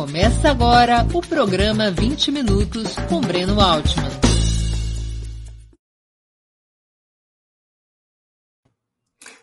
Começa agora o programa 20 Minutos com Breno Altman.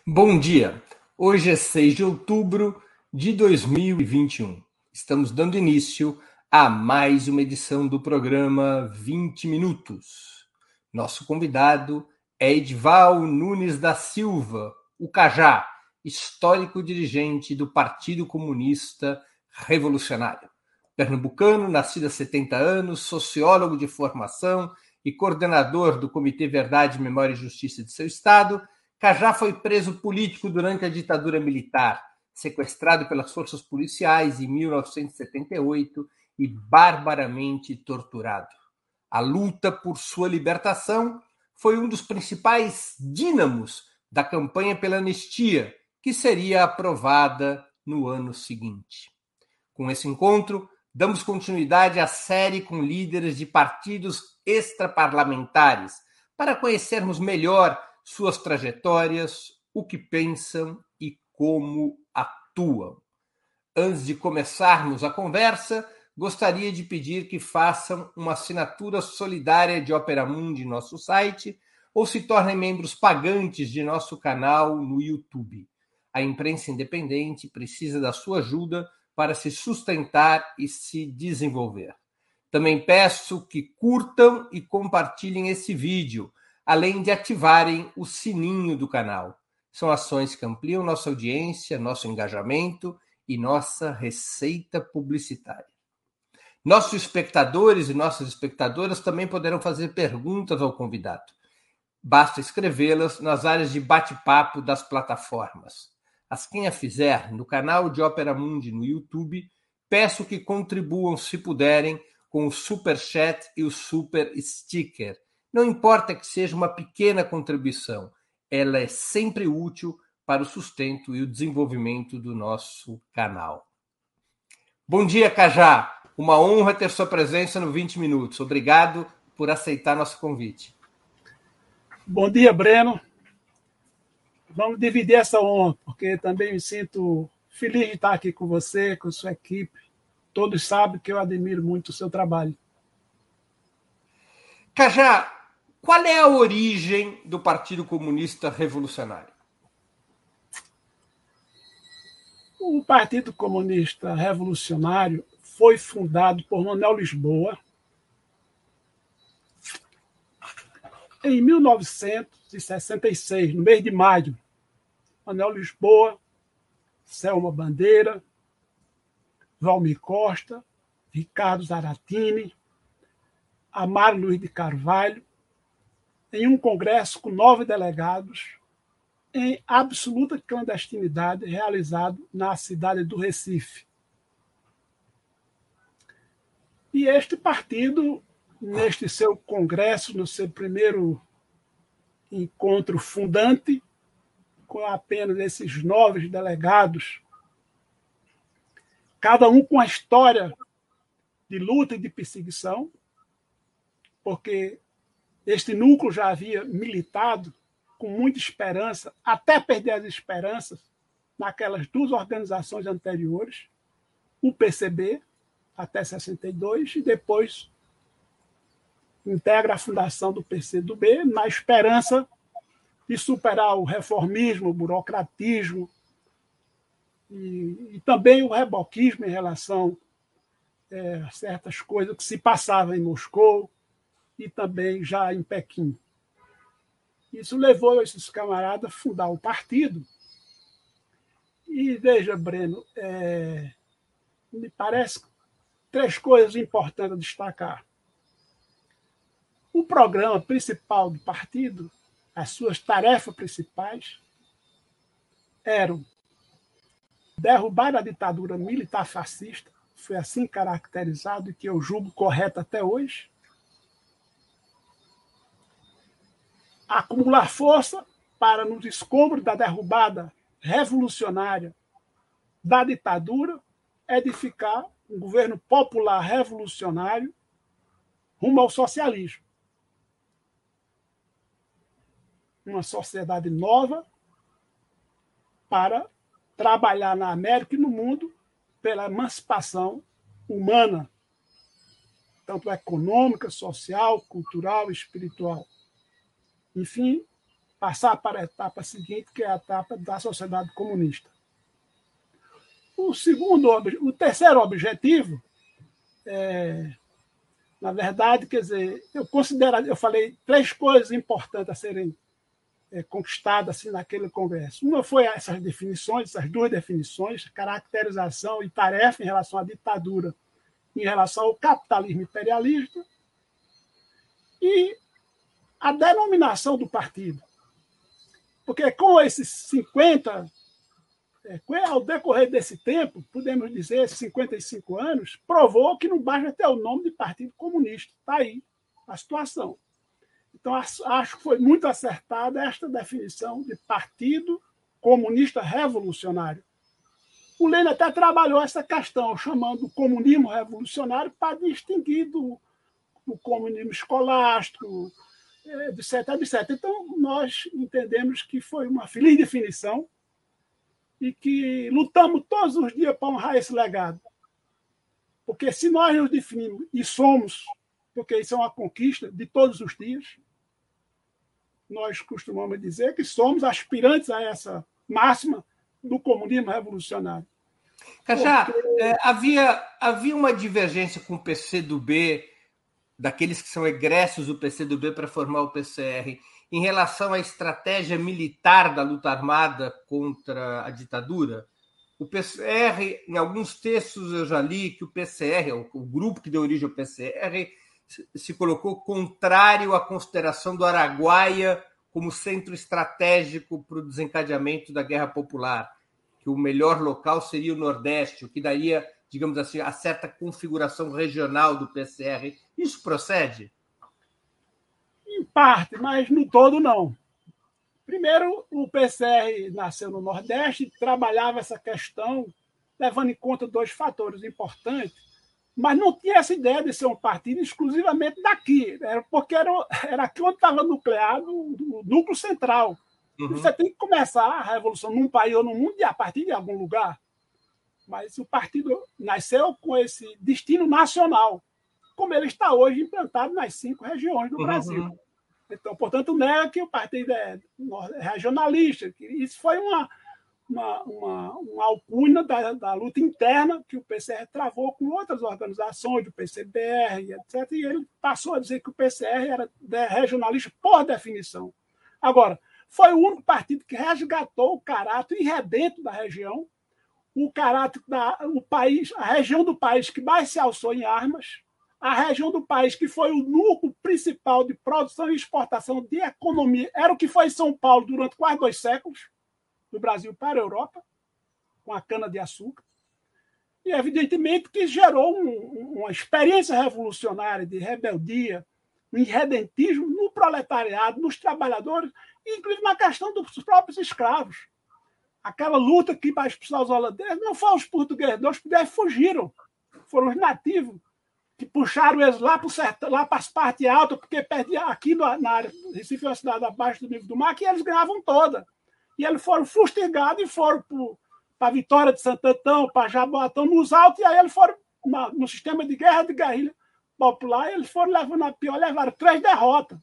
Bom dia! Hoje é 6 de outubro de 2021. Estamos dando início a mais uma edição do programa 20 Minutos. Nosso convidado é Edval Nunes da Silva, o Cajá, histórico dirigente do Partido Comunista Revolucionário. Pernambucano, nascido há 70 anos, sociólogo de formação e coordenador do Comitê Verdade, Memória e Justiça de seu estado, Cajá foi preso político durante a ditadura militar, sequestrado pelas forças policiais em 1978 e barbaramente torturado. A luta por sua libertação foi um dos principais dínamos da campanha pela anistia, que seria aprovada no ano seguinte. Com esse encontro, damos continuidade à série com líderes de partidos extraparlamentares para conhecermos melhor suas trajetórias, o que pensam e como atuam. Antes de começarmos a conversa, gostaria de pedir que façam uma assinatura solidária de Opera Mundi em nosso site ou se tornem membros pagantes de nosso canal no YouTube. A imprensa independente precisa da sua ajuda para se sustentar e se desenvolver. Também peço que curtam e compartilhem esse vídeo além de ativarem o sininho do canal. São ações que ampliam nossa audiência, nosso engajamento e nossa receita publicitária. Nossos espectadores e nossas espectadoras também poderão fazer perguntas ao convidado. Basta escrevê-las nas áreas de bate-papo das plataformas. As quem a fizer no canal de Ópera Mundi no YouTube, peço que contribuam, se puderem, com o Super Chat e o Super Sticker não importa que seja uma pequena contribuição, ela é sempre útil para o sustento e o desenvolvimento do nosso canal. Bom dia, Cajá. Uma honra ter sua presença no 20 Minutos. Obrigado por aceitar nosso convite. Bom dia, Breno. Vamos dividir essa honra, porque também me sinto feliz de estar aqui com você, com sua equipe. Todos sabem que eu admiro muito o seu trabalho. Cajá, qual é a origem do Partido Comunista Revolucionário? O Partido Comunista Revolucionário foi fundado por Manuel Lisboa em 1966, no mês de maio. Manuel Lisboa, Selma Bandeira, Valmir Costa, Ricardo Zaratini, Amaro Luiz de Carvalho em um congresso com nove delegados, em absoluta clandestinidade, realizado na cidade do Recife. E este partido, neste seu congresso, no seu primeiro encontro fundante, com apenas esses nove delegados, cada um com a história de luta e de perseguição, porque este núcleo já havia militado com muita esperança, até perder as esperanças, naquelas duas organizações anteriores, o PCB, até 62, e depois integra a fundação do PCdoB, na esperança de superar o reformismo, o burocratismo e, e também o reboquismo em relação é, a certas coisas que se passavam em Moscou, e também já em Pequim. Isso levou esses camaradas a fundar o partido. E veja, Breno, é, me parece três coisas importantes a destacar. O programa principal do partido, as suas tarefas principais, eram derrubar a ditadura militar fascista, foi assim caracterizado e que eu julgo correto até hoje, acumular força para, nos escombros da derrubada revolucionária da ditadura, edificar um governo popular revolucionário rumo ao socialismo. Uma sociedade nova para trabalhar na América e no mundo pela emancipação humana, tanto econômica, social, cultural, espiritual. Enfim, passar para a etapa seguinte, que é a etapa da sociedade comunista. O segundo, o terceiro objetivo é, na verdade, quer dizer, eu considero, eu falei três coisas importantes a serem é, conquistadas assim, naquele congresso. Uma foi essas definições, essas duas definições, caracterização e tarefa em relação à ditadura, em relação ao capitalismo imperialista, e a denominação do partido. Porque com esses 50 é, ao decorrer desse tempo, podemos dizer, 55 anos, provou que não basta ter o nome de Partido Comunista. Está aí a situação. Então, acho que foi muito acertada esta definição de Partido Comunista Revolucionário. O Lênin até trabalhou essa questão, chamando o comunismo revolucionário para distinguir do, do comunismo escolástico, etc, etc. Então, nós entendemos que foi uma feliz definição e que lutamos todos os dias para honrar esse legado. Porque se nós nos definimos e somos, porque isso é uma conquista de todos os dias, nós costumamos dizer que somos aspirantes a essa máxima do comunismo revolucionário. Cajá, porque... é, havia, havia uma divergência com o PCdoB, daqueles que são egressos do PCdoB para formar o PCR em relação à estratégia militar da luta armada contra a ditadura? O PCR, em alguns textos eu já li que o PCR, o grupo que deu origem ao PCR, se colocou contrário à consideração do Araguaia como centro estratégico para o desencadeamento da guerra popular, que o melhor local seria o Nordeste, o que daria, digamos assim, a certa configuração regional do PCR. Isso procede? Em parte, mas no todo não. Primeiro, o PCR nasceu no Nordeste trabalhava essa questão levando em conta dois fatores importantes, mas não tinha essa ideia de ser um partido exclusivamente daqui, era porque era, era aqui onde estava nucleado o núcleo central. Uhum. Você tem que começar a revolução num país ou no mundo e a partir de algum lugar. Mas o partido nasceu com esse destino nacional, como ele está hoje implantado nas cinco regiões do uhum. Brasil. Então, portanto, nega que o partido é regionalista. Isso foi uma, uma, uma, uma alcunha da, da, luta interna que o PCR travou com outras organizações, do PCBR, etc. E ele passou a dizer que o PCR era regionalista por definição. Agora, foi o único partido que resgatou o caráter irredento da região, o caráter da o país, a região do país que mais se alçou em armas, a região do país que foi o núcleo principal de produção e exportação de economia, era o que foi São Paulo durante quase dois séculos, do Brasil para a Europa, com a cana-de-açúcar. E, evidentemente, que gerou um, uma experiência revolucionária de rebeldia, um irredentismo no proletariado, nos trabalhadores, inclusive na questão dos próprios escravos. Aquela luta que para expulsar os holandeses não foram os portugueses, os portugueses fugiram, foram os nativos que puxaram eles lá para lá as partes altas, porque perdia aqui na área, Recife é uma cidade abaixo do nível do mar, que eles ganhavam toda. E eles foram fustigados e foram para Vitória de Santo Antão, para Jaboatão, nos altos, e aí eles foram na, no sistema de guerra de guerrilha popular, eles foram levando a pior, levaram três derrotas.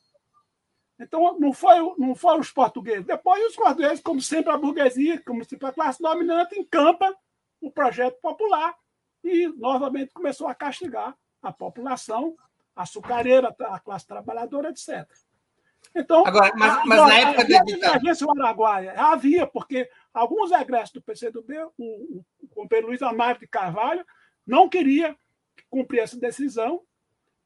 Então, não, foi, não foram os portugueses. Depois, os portugueses, como sempre a burguesia, como sempre a classe dominante, encampa o projeto popular e novamente começou a castigar a população açucareira, a classe trabalhadora, etc. Então, agora, mas, mas na época da divergência Araguaia havia, porque alguns egressos do PCdoB, o, o companheiro Luiz Amaro de Carvalho, não queria cumprir essa decisão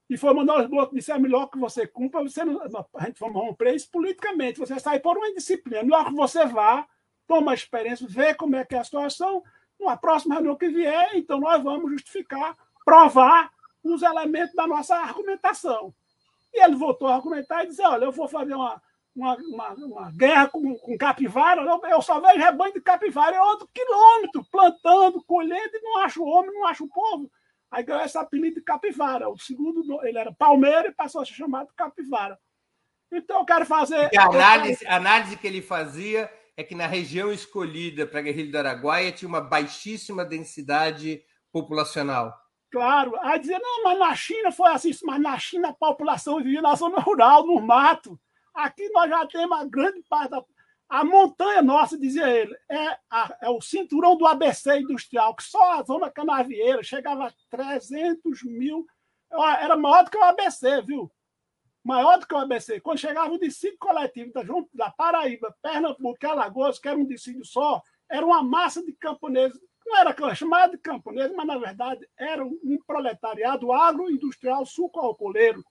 e foi mandar os blocos disse é melhor que você cumpra, você não, a gente vai romper isso politicamente, você sai por uma indisciplina, melhor que você vá, toma a experiência, vê como é que é a situação, numa próxima reunião que vier, então nós vamos justificar, provar os elementos da nossa argumentação. E ele voltou a argumentar e disse: Olha, eu vou fazer uma, uma, uma, uma guerra com, com capivara, eu só vejo rebanho de capivara, é outro quilômetro, plantando, colhendo, e não acho homem, não acho povo. Aí ganhou esse apelido de capivara. O segundo, ele era palmeira e passou a ser chamado capivara. Então, eu quero fazer. a análise, a análise que ele fazia é que na região escolhida para a guerrilha do Araguaia tinha uma baixíssima densidade populacional. Claro. Aí dizia, não, mas na China foi assim, mas na China a população vivia na zona rural, no mato. Aqui nós já temos a grande parte da. A montanha nossa, dizia ele, é, a, é o cinturão do ABC industrial, que só a zona canavieira chegava a 300 mil. Era maior do que o ABC, viu? Maior do que o ABC. Quando chegava o dissídio coletivo da, da Paraíba, Pernambuco e Alagoas, que era um dissídio só, era uma massa de camponeses não era chamado de camponês, mas na verdade era um proletariado agroindustrial suco-alcooleiro.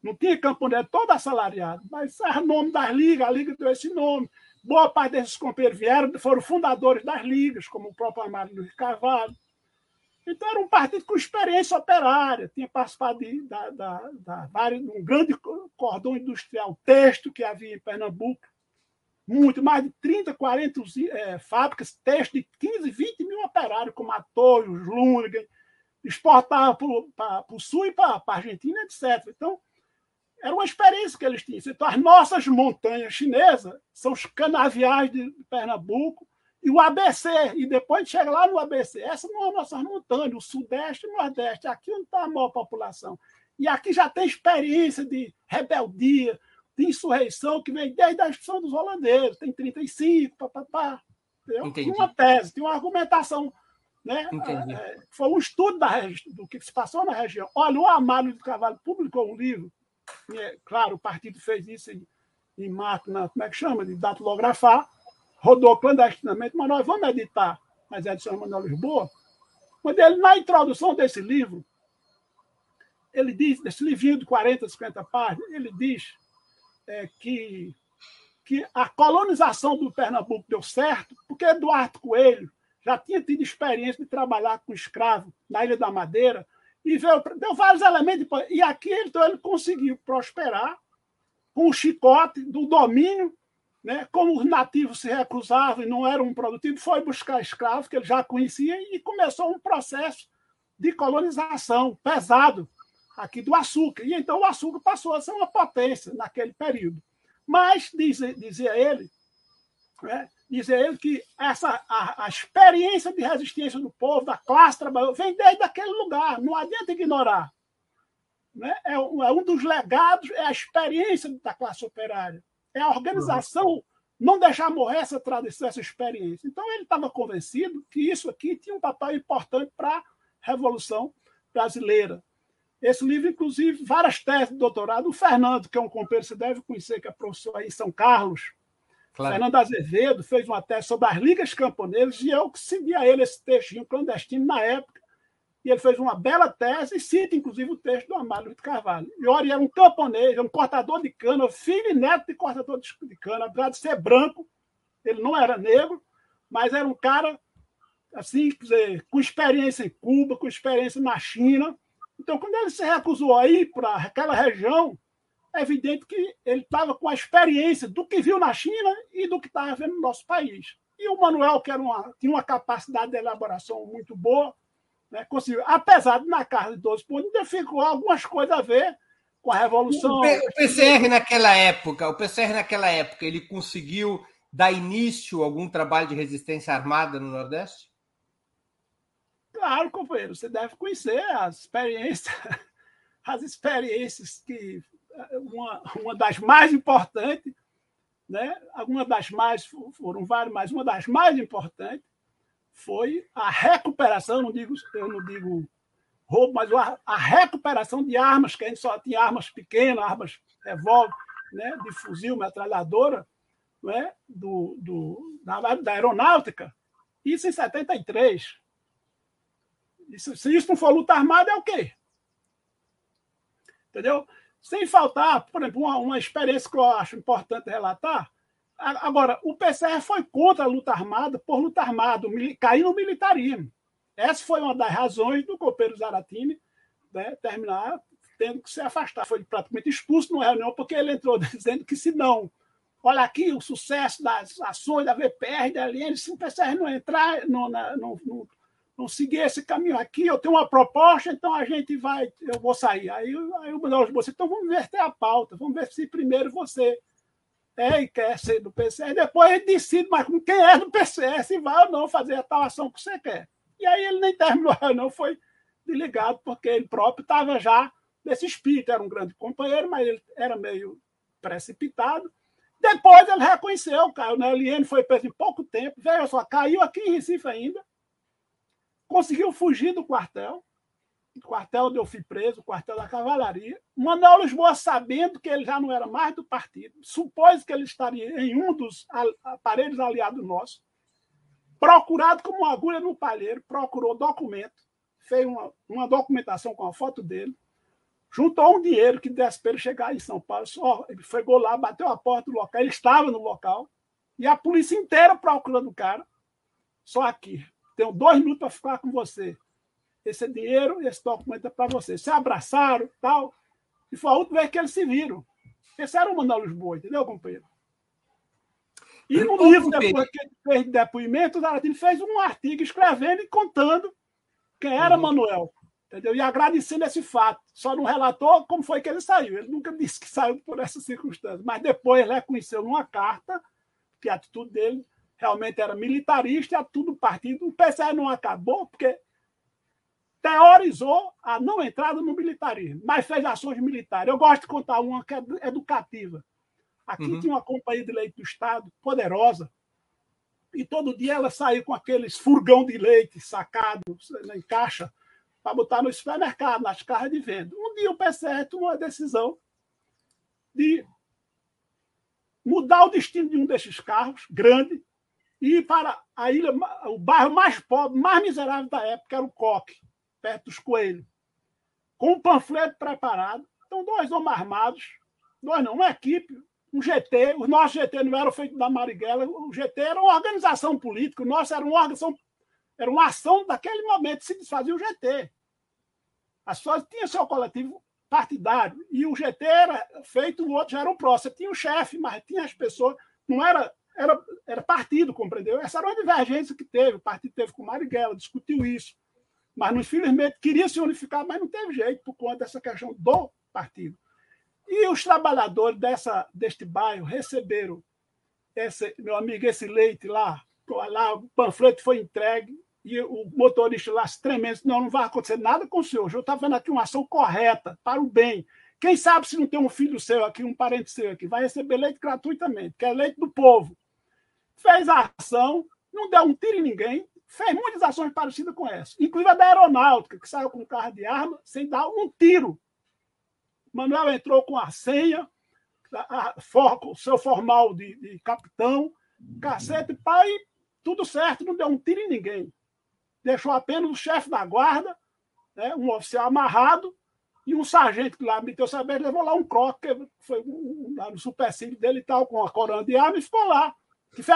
Não tinha camponês todo assalariado, mas era nome das ligas, a liga deu esse nome. Boa parte desses companheiros vieram, foram fundadores das ligas, como o próprio Amaro Luiz Carvalho. Então era um partido com experiência operária, tinha participado de, da, da, da, de um grande cordão industrial texto que havia em Pernambuco, muito, mais de 30, 40 é, fábricas, testes de 15, 20 mil operários, como a Toyo, Lundgren, exportava para o Sul e para a Argentina, etc. Então, era uma experiência que eles tinham. Então, as nossas montanhas chinesas são os canaviais de Pernambuco e o ABC. E depois chega lá no ABC. Essas são as nossas montanhas, o Sudeste e o Nordeste. Aqui onde está a maior população. E aqui já tem experiência de rebeldia, de insurreição que vem desde a expulsão dos holandeses, tem 35, papapá. Tem uma tese, tem uma argumentação. Né? É, foi um estudo da, do que se passou na região. Olha, o Amado de Carvalho publicou um livro, é, claro, o partido fez isso em, em marco, na, como é que chama? De datilografar, rodou clandestinamente, mas nós vamos editar as edições Manuel Lisboa. Quando ele, na introdução desse livro, ele diz, desse livrinho de 40, 50 páginas, ele diz é, que, que a colonização do Pernambuco deu certo, porque Eduardo Coelho já tinha tido experiência de trabalhar com escravo na Ilha da Madeira e veio, deu vários elementos. E aqui então, ele conseguiu prosperar com o chicote do domínio, né? como os nativos se recusavam e não eram produtivos, foi buscar escravos que ele já conhecia e começou um processo de colonização pesado aqui do açúcar. E então o açúcar passou a ser uma potência naquele período. Mas, dizia, dizia ele, né, dizia ele que essa, a, a, experiência de resistência do povo, da classe trabalhadora, vem desde aquele lugar, não adianta ignorar. Né? É, é um dos legados, é a experiência da classe operária, é a organização, não deixar morrer essa tradição, essa experiência. Então ele estava convencido que isso aqui tinha um papel importante para a Revolução Brasileira. Esse livro, inclusive, várias teses de doutorado. O Fernando, que é um companheiro, você deve conhecer, que é professor aí em São Carlos. Claro. Fernando Azevedo fez uma tese sobre as ligas camponesas e eu seguia ele esse textinho clandestino na época. E ele fez uma bela tese e cita, inclusive, o texto do Amado de Carvalho. E Ori era um camponês, um cortador de cana, filho e neto de cortador de cana, apesar de ser branco, ele não era negro, mas era um cara assim, dizer, com experiência em Cuba, com experiência na China, então, quando ele se recusou a ir para aquela região, é evidente que ele estava com a experiência do que viu na China e do que estava vendo no nosso país. E o Manuel, que era uma, tinha uma capacidade de elaboração muito boa, né, conseguiu, apesar de na casa de 12 pontos, ainda ficou algumas coisas a ver com a Revolução. O PCR naquela época, o PCR naquela época, ele conseguiu dar início a algum trabalho de resistência armada no Nordeste? Claro, companheiro, você deve conhecer as experiências, as experiências que uma, uma das mais importantes, né? Algumas das mais foram várias, mas uma das mais importantes foi a recuperação, não digo, eu não digo roubo, mas a, a recuperação de armas, que a gente só tinha armas pequenas, armas revólver, né, de fuzil, metralhadora, né, do, do, da, da aeronáutica, isso em 73. Se isso não for luta armada, é o quê? Entendeu? Sem faltar, por exemplo, uma, uma experiência que eu acho importante relatar. Agora, o PCR foi contra a luta armada por luta armada, cair no militarismo. Essa foi uma das razões do copeiro Zaratini né, terminar tendo que se afastar. Foi praticamente expulso numa reunião, porque ele entrou dizendo que se não, olha aqui o sucesso das ações da VPR, da LN, se o PCR não entrar, não, não, não, não seguir esse caminho aqui, eu tenho uma proposta, então a gente vai, eu vou sair. Aí, aí o Manuel você então vamos inverter a pauta, vamos ver se primeiro você é e quer ser do PCS, depois ele decide, mas com quem é do PCS, se vai ou não fazer a tal ação que você quer. E aí ele nem terminou, não foi desligado, porque ele próprio estava já nesse espírito. Era um grande companheiro, mas ele era meio precipitado. Depois ele reconheceu, caiu na LN, foi preso em pouco tempo. Veja só, caiu aqui em Recife ainda, conseguiu fugir do quartel, o quartel onde eu fui preso, o quartel da cavalaria. Manuel Lisboa, sabendo que ele já não era mais do partido, supôs que ele estaria em um dos aparelhos aliados nossos, procurado como uma agulha no palheiro, procurou documento, fez uma, uma documentação com a foto dele, juntou um dinheiro que desse para ele chegar em São Paulo. Só, ele chegou lá, bateu a porta do local, ele estava no local, e a polícia inteira procurando o cara. Só aqui, tenho dois minutos para ficar com você. Esse é dinheiro, esse documento é para você. Se abraçaram tal. E foi a última vez que eles se viram. Esse era o Manuel Lisboa, entendeu, companheiro? E no livro, depois que ele fez depoimento, o Zaratini fez um artigo escrevendo e contando quem era uhum. Manuel. Entendeu? E agradecendo esse fato. Só não relatou como foi que ele saiu. Ele nunca disse que saiu por essas circunstâncias. Mas depois ele reconheceu numa carta que a atitude dele realmente era militarista a tudo partido. O PCE não acabou porque teorizou a não entrada no militarismo, mas fez ações militares. Eu gosto de contar uma que é educativa. Aqui uhum. tinha uma companhia de leite do Estado poderosa, e todo dia ela saía com aqueles furgão de leite sacados em caixa para botar no supermercado, nas carras de venda. Um dia o PCR tomou a decisão de mudar o destino de um desses carros, grande, e para a ilha, o bairro mais pobre, mais miserável da época, era o Coque, perto dos Coelhos, com um panfleto preparado. Então, dois homens armados, dois não, uma equipe, um GT, o nosso GT não era feito da Marighella, o GT era uma organização política, o nosso era uma organização, era uma ação daquele momento, se desfazia o GT. As pessoas tinham seu coletivo partidário, e o GT era feito, o outro já era um pró. Você tinha o chefe, mas tinha as pessoas, não era, era, era partido, compreendeu? Essa era uma divergência que teve, o partido teve com Marighella, discutiu isso. Mas, infelizmente, queria se unificar, mas não teve jeito por conta dessa questão do partido. E os trabalhadores dessa, deste bairro receberam esse, meu amigo, esse leite lá, lá, o panfleto foi entregue, e o motorista lá se tremendo, não, não vai acontecer nada com o senhor. Eu estava vendo aqui uma ação correta, para o bem. Quem sabe se não tem um filho seu aqui, um parente seu aqui, vai receber leite gratuitamente, que é leite do povo. Fez a ação, não deu um tiro em ninguém, fez muitas ações parecidas com essa, inclusive a da aeronáutica, que saiu com um carro de arma sem dar um tiro. Manuel entrou com a senha, o seu formal de, de capitão, cacete, pai, tudo certo, não deu um tiro em ninguém. Deixou apenas o chefe da guarda, né, um oficial amarrado, e um sargento que lá meteu saber levou lá um croque, que foi um, lá no supercílio dele e tal, com a corona de arma, e ficou lá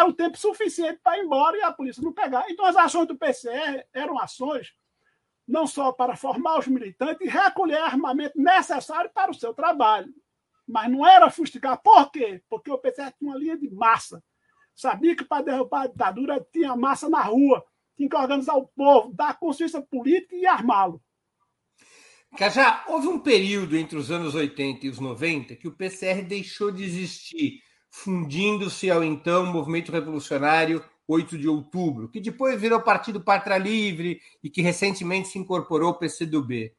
um tempo suficiente para ir embora e a polícia não pegar. Então, as ações do PCR eram ações não só para formar os militantes e recolher armamento necessário para o seu trabalho, mas não era fustigar. Por quê? Porque o PCR tinha uma linha de massa. Sabia que para derrubar a ditadura tinha massa na rua, tinha que organizar o povo, dar consciência política e armá-lo. Já houve um período entre os anos 80 e os 90 que o PCR deixou de existir fundindo-se ao então Movimento Revolucionário 8 de Outubro, que depois virou Partido Pátria Livre e que recentemente se incorporou ao PCdoB.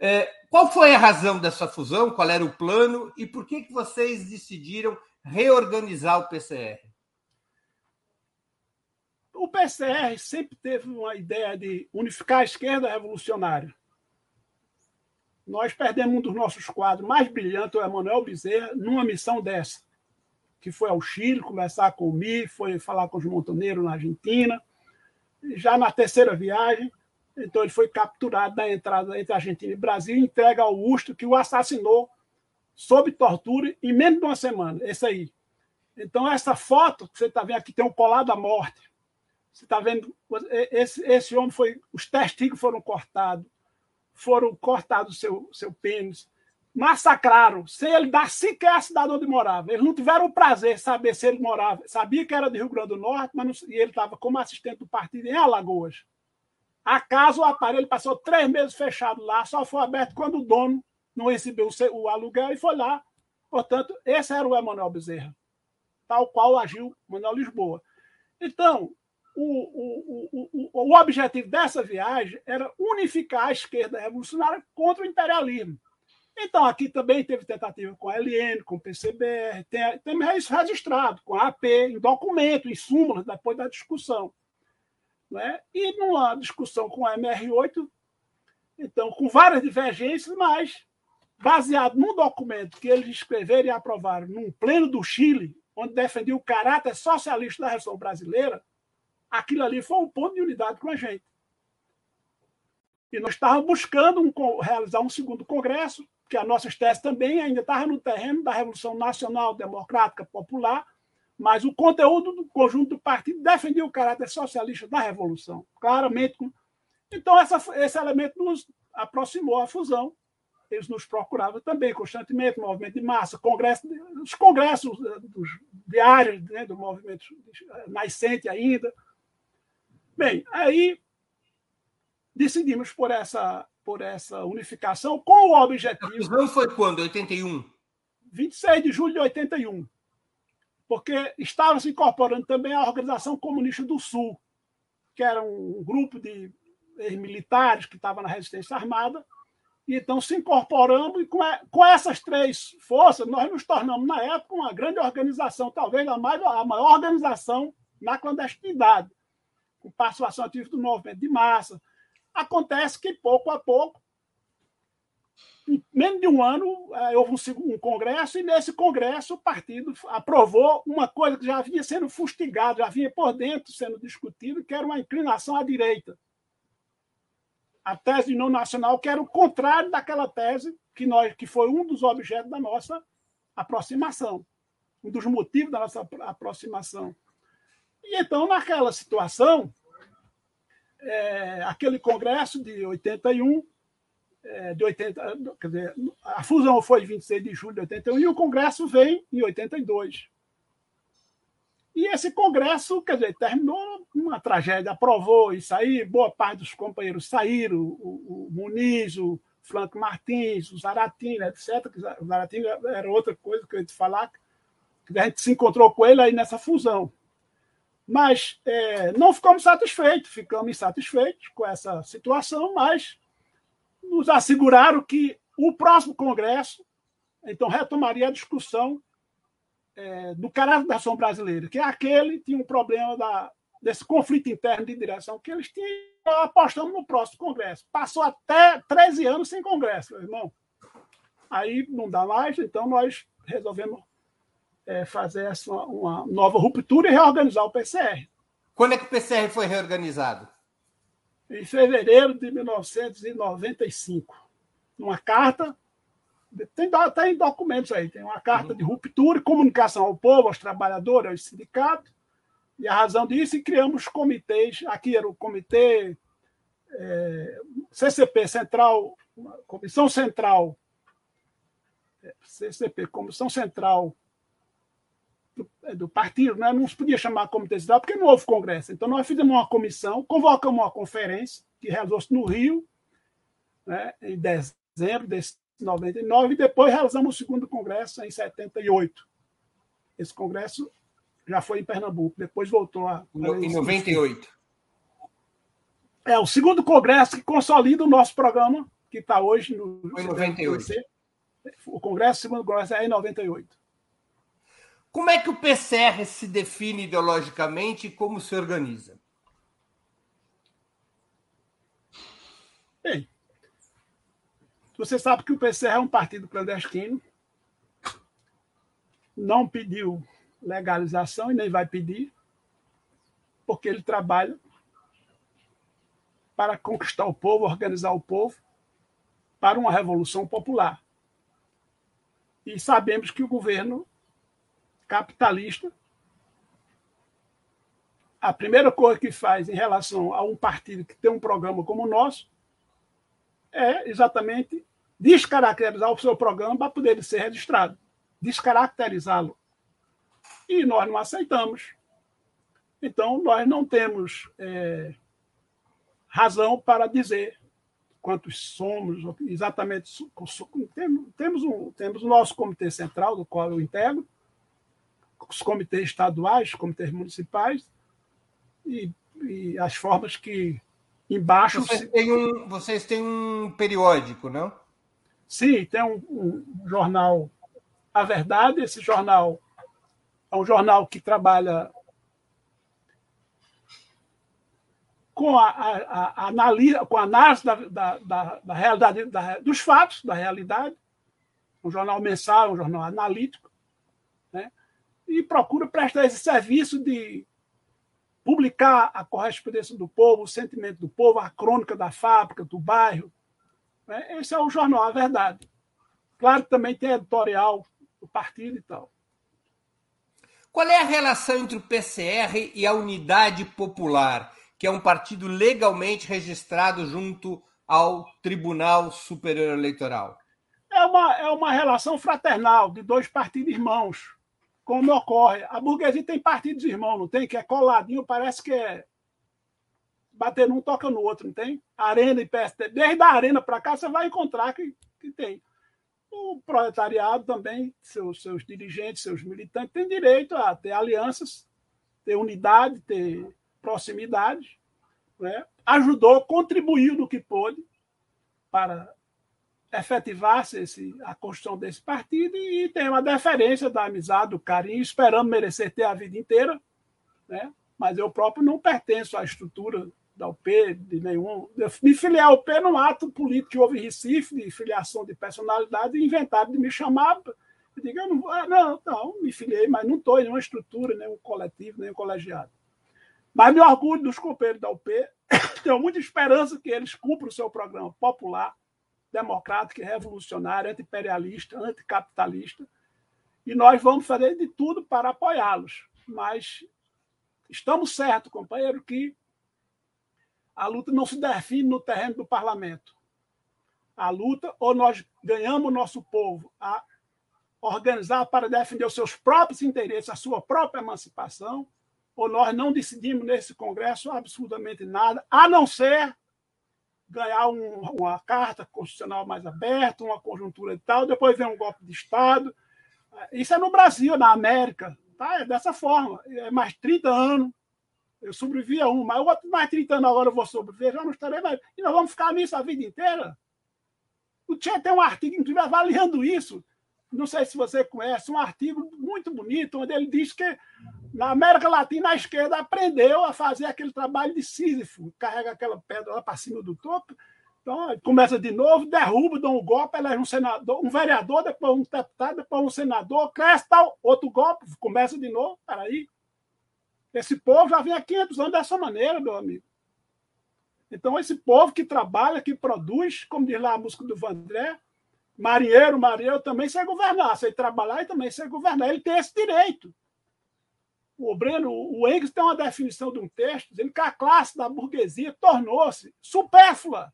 É, qual foi a razão dessa fusão? Qual era o plano? E por que, que vocês decidiram reorganizar o PCR? O PCR sempre teve uma ideia de unificar a esquerda revolucionária. Nós perdemos um dos nossos quadros mais brilhantes, o Emanuel Bezerra, numa missão dessa que foi ao Chile conversar com o Mi, foi falar com os montoneiros na Argentina. Já na terceira viagem, então ele foi capturado na entrada entre Argentina e Brasil e entregue ao Augusto, que o assassinou sob tortura em menos de uma semana. Esse aí. Então, essa foto que você está vendo aqui tem um colar da morte. Você está vendo, esse, esse homem foi. Os testículos foram cortados, foram cortados o seu, seu pênis, massacraram, sem ele dar sequer a cidade onde morava. Eles não tiveram o prazer de saber se ele morava. Sabia que era de Rio Grande do Norte, mas não, e ele estava como assistente do partido em Alagoas. Acaso o aparelho passou três meses fechado lá, só foi aberto quando o dono não recebeu o, o aluguel e foi lá. Portanto, esse era o Emanuel Bezerra, tal qual agiu Manuel Lisboa. Então, o, o, o, o objetivo dessa viagem era unificar a esquerda revolucionária contra o imperialismo. Então, aqui também teve tentativa com a LN, com o PCBR, tem, tem registrado com a AP, em documento, em súmulas, depois da discussão. Né? E numa discussão com a MR8, então, com várias divergências, mas baseado num documento que eles escreveram e aprovaram num pleno do Chile, onde defendia o caráter socialista da Revolução Brasileira, aquilo ali foi um ponto de unidade com a gente. E nós estávamos buscando um, realizar um segundo congresso, que a nossa tese também ainda estava no terreno da Revolução Nacional Democrática Popular, mas o conteúdo do conjunto do partido defendia o caráter socialista da Revolução, claramente. Então, essa, esse elemento nos aproximou à fusão. Eles nos procuravam também constantemente, movimento de massa, congresso, os congressos eh, dos diários né, do movimento nascente ainda, Bem, aí decidimos por essa, por essa unificação com o objetivo. A fusão foi quando? 81? 26 de julho de 81. Porque estava se incorporando também a Organização Comunista do Sul, que era um grupo de militares que estava na resistência armada. E então se incorporamos e com, com essas três forças nós nos tornamos, na época, uma grande organização, talvez a, mais, a maior organização na clandestinidade com participação ativa do movimento de massa. Acontece que, pouco a pouco, em menos de um ano, eh, houve um, um, congresso, e nesse congresso o partido aprovou uma coisa que já vinha sendo fustigada, já vinha por dentro sendo discutido, que era uma inclinação à direita. A tese de não nacional, que era o contrário daquela tese que, nós, que foi um dos objetos da nossa aproximação, um dos motivos da nossa aproximação. E então, naquela situação, é, aquele congresso de 81, é, de 80, quer dizer, a fusão foi em 26 de julho de 81 e o congresso vem em 82. E esse congresso, quer dizer, terminou uma tragédia, aprovou isso aí, boa parte dos companheiros saíram, o, o Muniz, o Franco Martins, o Zaratina, etc. O Zaratina era outra coisa que eu ia te falar, que a gente se encontrou com ele aí nessa fusão. Mas é, não ficamos satisfeitos, ficamos insatisfeitos com essa situação, mas nos asseguraram que o próximo Congresso, então, retomaria a discussão é, do caráter da ação brasileira, que é aquele tinha um problema da, desse conflito interno de direção que eles tinham. Apostamos no próximo Congresso. Passou até 13 anos sem Congresso, meu irmão. Aí não dá mais, então nós resolvemos é, fazer essa, uma nova ruptura e reorganizar o PCR. Quando é que o PCR foi reorganizado? Em fevereiro de 1995. Numa carta, tem, tem documentos aí, tem uma carta de ruptura e comunicação ao povo, aos trabalhadores, aos sindicatos, e a razão disso, e criamos comitês, aqui era o comitê é, CCP Central, Comissão Central, é, CCP, Comissão Central do, é, do partido, né? não se podia chamar comitê central porque não houve congresso. Então, nós fizemos uma comissão, convocamos uma conferência que realizou-se no Rio, né? em dezembro de 99, e depois realizamos o segundo congresso em 78. Esse congresso já foi em Pernambuco, depois voltou a. Em 98. É o segundo congresso que consolida o nosso programa, que está hoje no. Foi em 98. O congresso, o segundo congresso, é em 98. Como é que o PCR se define ideologicamente e como se organiza? Bem, você sabe que o PCR é um partido clandestino, não pediu legalização e nem vai pedir, porque ele trabalha para conquistar o povo, organizar o povo para uma revolução popular. E sabemos que o governo capitalista, a primeira coisa que faz em relação a um partido que tem um programa como o nosso é exatamente descaracterizar o seu programa para poder ser registrado, descaracterizá-lo. E nós não aceitamos. Então, nós não temos é, razão para dizer quantos somos, exatamente. Temos, um, temos o nosso comitê central, do qual eu integro, os comitês estaduais, os comitês municipais, e e as formas que embaixo. Vocês têm um, vocês têm um periódico, não? Sim, tem um, um jornal A Verdade. Esse jornal é um jornal que trabalha com a, a, a, a com a análise da, da, da, da realidade, da, dos fatos, da realidade. Um jornal mensal, um jornal analítico. E procura prestar esse serviço de publicar a correspondência do povo, o sentimento do povo, a crônica da fábrica, do bairro. Né? Esse é o jornal, a verdade. Claro que também tem editorial do partido e tal. Qual é a relação entre o PCR e a Unidade Popular, que é um partido legalmente registrado junto ao Tribunal Superior Eleitoral? É uma, é uma relação fraternal de dois partidos irmãos como ocorre. A burguesia tem partidos irmãos, não tem? Que é coladinho, parece que é. Bater num, toca no outro, não tem? Arena e PST. Desde a arena para cá, você vai encontrar que, que tem. O proletariado também, seus, seus dirigentes, seus militantes, têm direito a ter alianças, ter unidade, ter proximidade. Né? Ajudou, contribuiu no que pôde para efetivasse esse, a construção desse partido e tem uma deferência da amizade, do carinho, esperando merecer ter a vida inteira, né? mas eu próprio não pertenço à estrutura da UP, de nenhum. Me filiei à UP num ato político que houve em Recife, de filiação de personalidade, inventaram de me chamar. Eu digo, eu não, ah, não, não, me filiei, mas não estou em nenhuma estrutura, nenhum coletivo, nenhum colegiado. Mas me orgulho dos companheiros da UP, tenho muita esperança que eles cumpram o seu programa popular, democrática revolucionária, anti-imperialista, anticapitalista, e nós vamos fazer de tudo para apoiá-los. Mas estamos certos, companheiro, que a luta não se define no terreno do parlamento. A luta, ou nós ganhamos o nosso povo a organizar para defender os seus próprios interesses, a sua própria emancipação, ou nós não decidimos nesse Congresso absolutamente nada, a não ser ganhar um, uma carta constitucional mais aberta, uma conjuntura e tal, depois vem um golpe de Estado. Isso é no Brasil, na América. Tá? É dessa forma. É mais 30 anos. Eu sobrevivi a um, mas outro mais 30 anos agora eu vou sobreviver, já não estarei mais. E nós vamos ficar nisso a vida inteira? O Tchê tem um artigo, inclusive, avaliando isso. Não sei se você conhece, um artigo muito bonito, onde ele diz que na América Latina, a esquerda aprendeu a fazer aquele trabalho de Sísifo, carrega aquela pedra lá para cima do topo, então, começa de novo, derruba, dá um golpe, elege um senador, um vereador, depois um deputado, depois um senador, cresce tal, outro golpe, começa de novo, peraí. Esse povo já vem há 500 anos dessa maneira, meu amigo. Então, esse povo que trabalha, que produz, como diz lá a música do Vandré, marinheiro, marinheiro também sei governar, sei trabalhar e também sei governar. Ele tem esse direito o Breno, o Engels tem uma definição de um texto dizendo que a classe da burguesia tornou-se supérflua.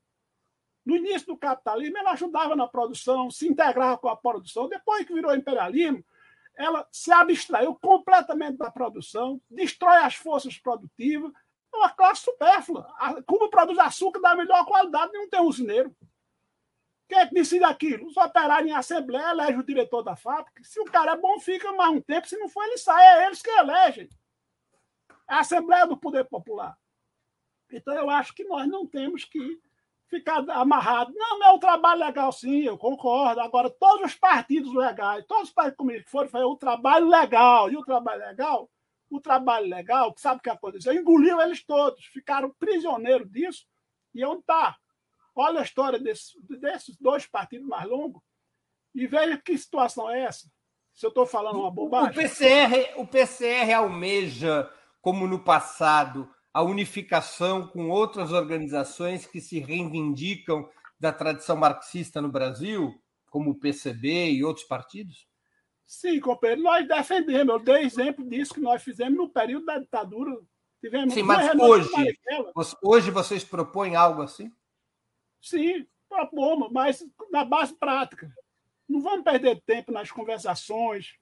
No início do capitalismo, ela ajudava na produção, se integrava com a produção. Depois que virou imperialismo, ela se abstraiu completamente da produção, destrói as forças produtivas. É uma classe supérflua. A Cuba produz açúcar da melhor qualidade não tem usineiro. Quem é que decide aquilo? Os operários em assembleia elegem o diretor da fábrica. Se o cara é bom, fica mais um tempo. Se não for, ele sai. É eles que elegem. É a Assembleia do Poder Popular. Então, eu acho que nós não temos que ficar amarrado. Não, é um trabalho legal, sim, eu concordo. Agora, todos os partidos legais, todos os partidos comunistas que foram fazer o trabalho legal. E o trabalho legal, o trabalho legal, sabe o que aconteceu? Engoliu eles todos, ficaram prisioneiros disso. E onde está? Olha a história desse, desses dois partidos mais longos e veja que situação é essa. Se eu estou falando uma bobagem. O PCR, o PCR almeja, como no passado, a unificação com outras organizações que se reivindicam da tradição marxista no Brasil, como o PCB e outros partidos? Sim, companheiro, nós defendemos. Eu dei exemplo disso que nós fizemos no período da ditadura. Tivemos Sim, mas hoje, hoje vocês propõem algo assim? Sim, propomos, mas na base prática. Não vamos perder tempo nas conversações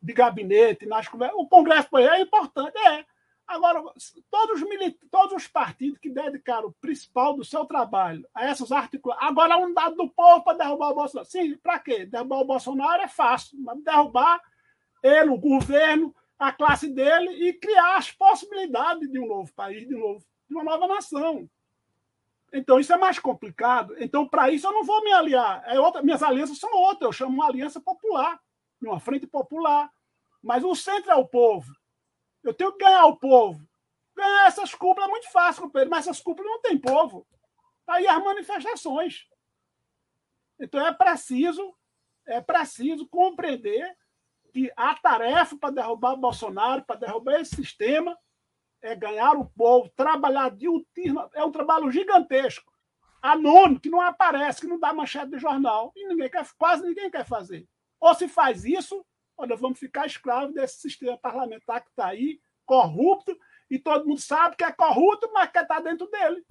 de gabinete, nas conversas. O Congresso é importante, é. Agora, todos os, milit... todos os partidos que dedicaram o principal do seu trabalho a essas articulações. Agora, a unidade do povo para derrubar o Bolsonaro. Sim, para quê? Derrubar o Bolsonaro é fácil, mas derrubar ele, o governo, a classe dele e criar as possibilidades de um novo país, de, novo, de uma nova nação. Então, isso é mais complicado. Então, para isso, eu não vou me aliar. É outra, minhas alianças são outras. Eu chamo uma aliança popular, uma frente popular. Mas o centro é o povo. Eu tenho que ganhar o povo. Ganhar essas cúpulas é muito fácil, Pedro, mas essas cúpulas não têm povo. Tá aí as manifestações. Então, é preciso, é preciso compreender que a tarefa para derrubar Bolsonaro, para derrubar esse sistema, é ganhar o povo, trabalhar de última. É um trabalho gigantesco, anônimo, que não aparece, que não dá manchete de jornal, e ninguém quer, quase ninguém quer fazer. Ou se faz isso, nós vamos ficar escravos desse sistema parlamentar que está aí, corrupto, e todo mundo sabe que é corrupto, mas quer estar tá dentro dele.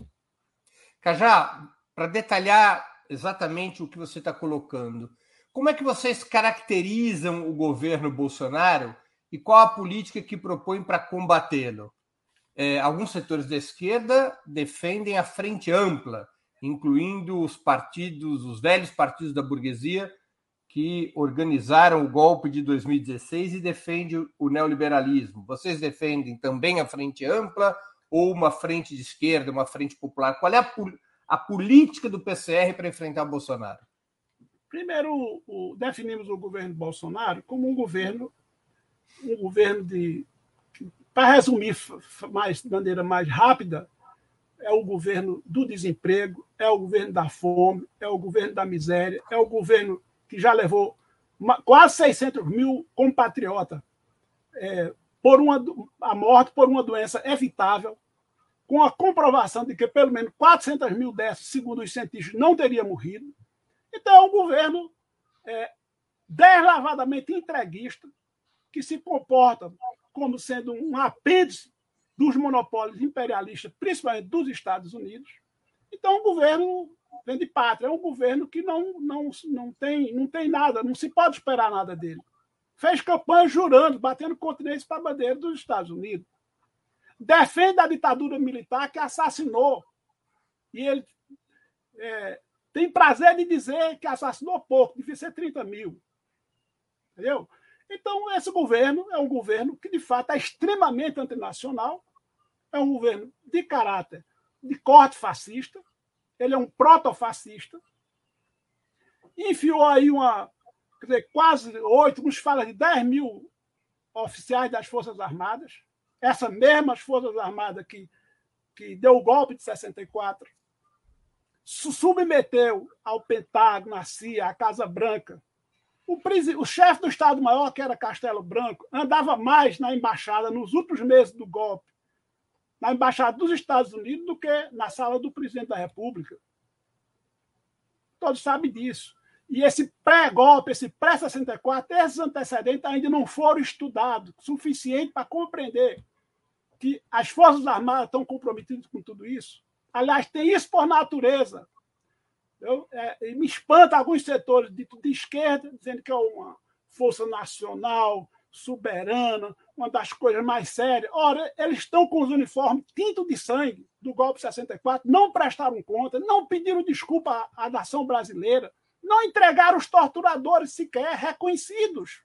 Cajá, para detalhar exatamente o que você está colocando, como é que vocês caracterizam o governo Bolsonaro e qual a política que propõe para combatê-lo? É, alguns setores da esquerda defendem a frente ampla, incluindo os partidos, os velhos partidos da burguesia que organizaram o golpe de 2016 e defendem o neoliberalismo. Vocês defendem também a frente ampla ou uma frente de esquerda, uma frente popular? Qual é a, a política do PCR para enfrentar Bolsonaro? Primeiro, o, definimos o governo Bolsonaro como um governo, um governo de para resumir mais, de maneira mais rápida, é o governo do desemprego, é o governo da fome, é o governo da miséria, é o governo que já levou uma, quase 600 mil compatriotas é, por uma, a morte por uma doença evitável, com a comprovação de que pelo menos 400 mil dessas, segundo os cientistas, não teriam morrido. Então, é um governo é, deslavadamente entreguista, que se comporta como sendo um apêndice dos monopólios imperialistas, principalmente dos Estados Unidos. Então, o governo vem de pátria, é um governo que não, não, não, tem, não tem nada, não se pode esperar nada dele. Fez campanha jurando, batendo continência para a bandeira dos Estados Unidos. Defende a ditadura militar que assassinou. E ele é, tem prazer de dizer que assassinou pouco, devia ser 30 mil. Entendeu? Então, esse governo é um governo que, de fato, é extremamente antinacional, é um governo de caráter de corte fascista, ele é um protofascista, enfiou aí uma, quer dizer, quase oito, nos fala de 10 mil oficiais das Forças Armadas, essas mesmas Forças Armadas que, que deu o golpe de 64, submeteu ao Pentágono, à CIA, à Casa Branca, o, o chefe do Estado-Maior, que era Castelo Branco, andava mais na embaixada nos últimos meses do golpe, na embaixada dos Estados Unidos, do que na sala do presidente da República. Todos sabem disso. E esse pré-golpe, esse pré-64, esses antecedentes ainda não foram estudados suficiente para compreender que as Forças Armadas estão comprometidas com tudo isso. Aliás, tem isso por natureza. Eu, é, me espanta alguns setores de, de esquerda dizendo que é uma força nacional, soberana, uma das coisas mais sérias. Ora, eles estão com os uniformes tinto de sangue do golpe 64, não prestaram conta, não pediram desculpa à, à nação brasileira, não entregaram os torturadores sequer reconhecidos.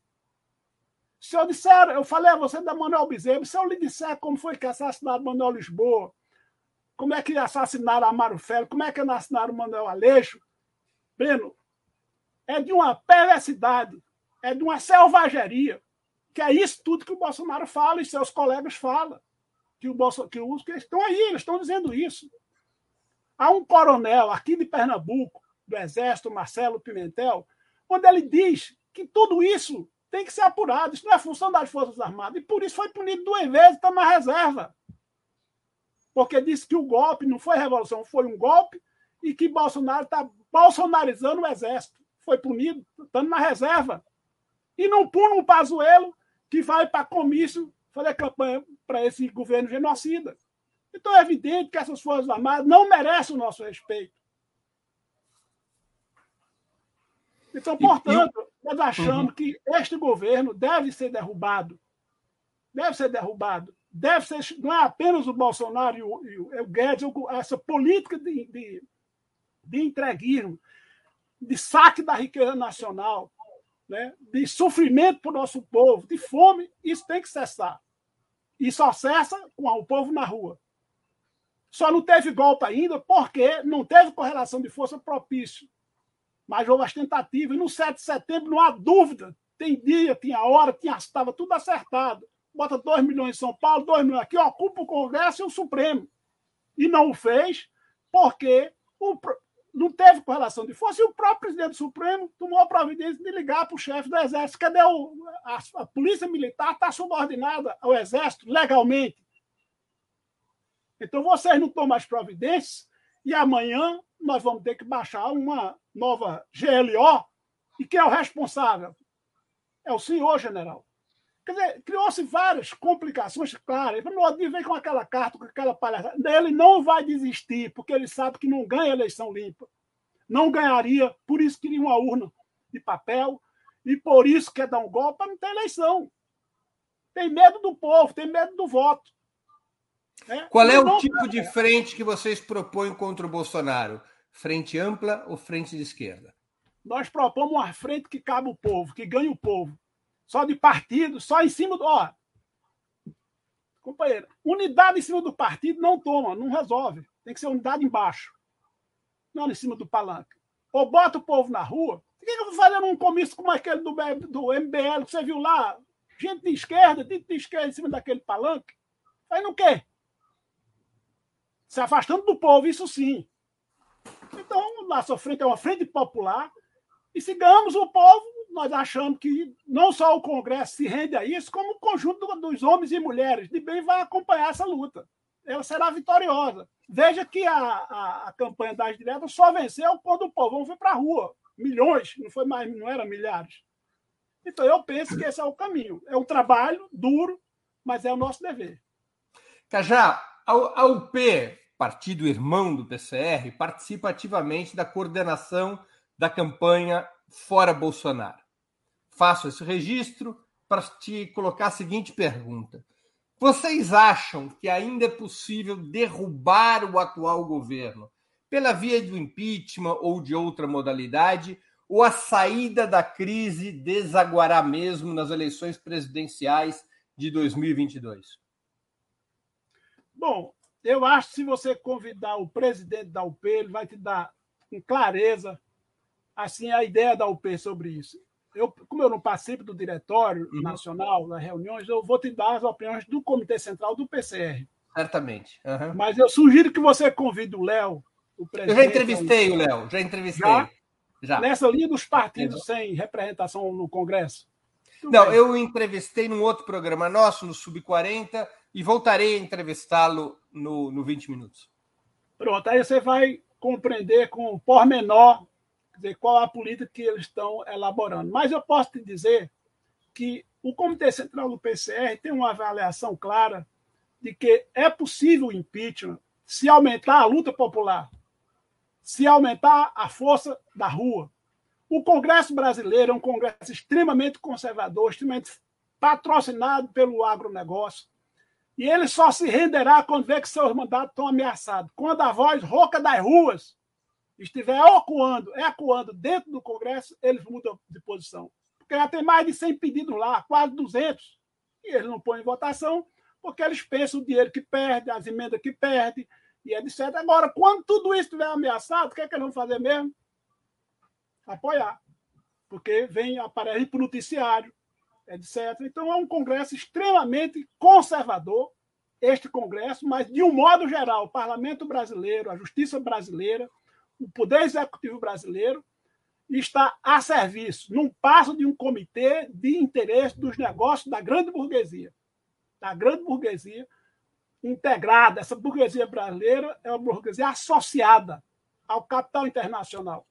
Se eu disser, eu falei a você da Manuel Bezerra, se eu lhe disser como foi que assassinaram Manuel Lisboa, como é que assassinaram Amaro Félix? Como é que assassinaram Manuel Aleixo? Breno, é de uma perversidade, é de uma selvageria, que é isso tudo que o Bolsonaro fala e seus colegas falam. Que, o Bolso, que, os, que estão aí, eles estão dizendo isso. Há um coronel aqui de Pernambuco, do Exército, Marcelo Pimentel, onde ele diz que tudo isso tem que ser apurado, isso não é função das Forças Armadas, e por isso foi punido duas vezes, está na reserva porque disse que o golpe não foi revolução, foi um golpe e que Bolsonaro está bolsonarizando o exército. Foi punido, estando na reserva. E não pune um Pazuelo que vai para comício fazer campanha para esse governo genocida. Então é evidente que essas Forças Armadas não merecem o nosso respeito. Então, portanto, nós achamos uhum. que este governo deve ser derrubado. Deve ser derrubado deve ser, não é apenas o Bolsonaro e o, e o, é Guedes, essa política de, de, de entreguismo, de saque da riqueza nacional, né, de sofrimento para o nosso povo, de fome, isso tem que cessar. E só cessa com o povo na rua. Só não teve golpe ainda porque não teve correlação de força propício. Mas houve as tentativas. E no 7 de setembro não há dúvida. Tem dia, tinha hora, tinha, estava tudo acertado. Bota 2 milhões em São Paulo, 2 milhões aqui, ocupa o Congresso e o Supremo. E não o fez porque o, não teve correlação de força e o próprio presidente do Supremo tomou a providência de ligar para o chefe do Exército. Cadê o. A, a Polícia Militar está subordinada ao Exército legalmente. Então vocês não tomam as providências e amanhã nós vamos ter que baixar uma nova GLO. E quem é o responsável? É o senhor general. Quer dizer, criou-se várias complicações, claro. Ele dia vem com aquela carta, com aquela palhaçada. Ele não vai desistir, porque ele sabe que não ganha eleição limpa. Não ganharia, por isso queria uma urna de papel, e por isso quer dar um golpe para não ter eleição. Tem medo do povo, tem medo do voto. É? Qual é o tipo de frente que vocês propõem contra o Bolsonaro? Frente ampla ou frente de esquerda? Nós propomos uma frente que cabe o povo, que ganhe o povo só de partido, só em cima do. Ó, companheiro, unidade em cima do partido não toma, não resolve. Tem que ser unidade embaixo, não em cima do palanque. Ou bota o povo na rua. Por que, eu vou fazer um comício como aquele do, do MBL que você viu lá? Gente de esquerda, de, de esquerda em cima daquele palanque. Aí no quê? Se afastando do povo, isso sim. Então, nossa frente é uma frente popular. E se ganhamos o povo, nós achamos que não só o Congresso se rende a isso, como o conjunto dos homens e mulheres de bem vai acompanhar essa luta. Ela será vitoriosa. Veja que a, a, a campanha das diretas só venceu quando o povão foi para a rua. Milhões, não foi mais, não era milhares. Então eu penso que esse é o caminho. É um trabalho duro, mas é o nosso dever. Cajá, a UP, partido irmão do PCR, participa ativamente da coordenação da campanha Fora Bolsonaro faço esse registro para te colocar a seguinte pergunta. Vocês acham que ainda é possível derrubar o atual governo pela via do impeachment ou de outra modalidade, ou a saída da crise desaguará mesmo nas eleições presidenciais de 2022? Bom, eu acho que se você convidar o presidente da UP, ele vai te dar com clareza assim a ideia da UP sobre isso eu, como eu não participo do diretório uhum. nacional, das reuniões, eu vou te dar as opiniões do Comitê Central do PCR. Certamente. Uhum. Mas eu sugiro que você convide o Léo, o presidente. Eu já entrevistei o Léo, já entrevistei. Já? já? Nessa linha dos partidos sem representação no Congresso? Tudo não, bem. eu entrevistei num outro programa nosso, no Sub-40, e voltarei a entrevistá-lo no, no 20 Minutos. Pronto, aí você vai compreender com pormenor dizer, qual a política que eles estão elaborando. Mas eu posso te dizer que o Comitê Central do PCR tem uma avaliação clara de que é possível o impeachment se aumentar a luta popular, se aumentar a força da rua. O Congresso brasileiro é um Congresso extremamente conservador, extremamente patrocinado pelo agronegócio. E ele só se renderá quando vê que seus mandatos estão ameaçados. Quando a voz rouca das ruas estiver ecoando, ecoando dentro do Congresso, eles mudam de posição. Porque já tem mais de 100 pedidos lá, quase 200, e eles não põem em votação, porque eles pensam o dinheiro que perde, as emendas que perde, e etc. Agora, quando tudo isso estiver ameaçado, o que, é que eles vão fazer mesmo? Apoiar. Porque vem, aparece para o noticiário, etc. Então, é um Congresso extremamente conservador, este Congresso, mas, de um modo geral, o parlamento brasileiro, a justiça brasileira, o Poder Executivo brasileiro está a serviço, num passo de um comitê de interesse dos negócios da grande burguesia. Da grande burguesia integrada. Essa burguesia brasileira é uma burguesia associada ao capital internacional.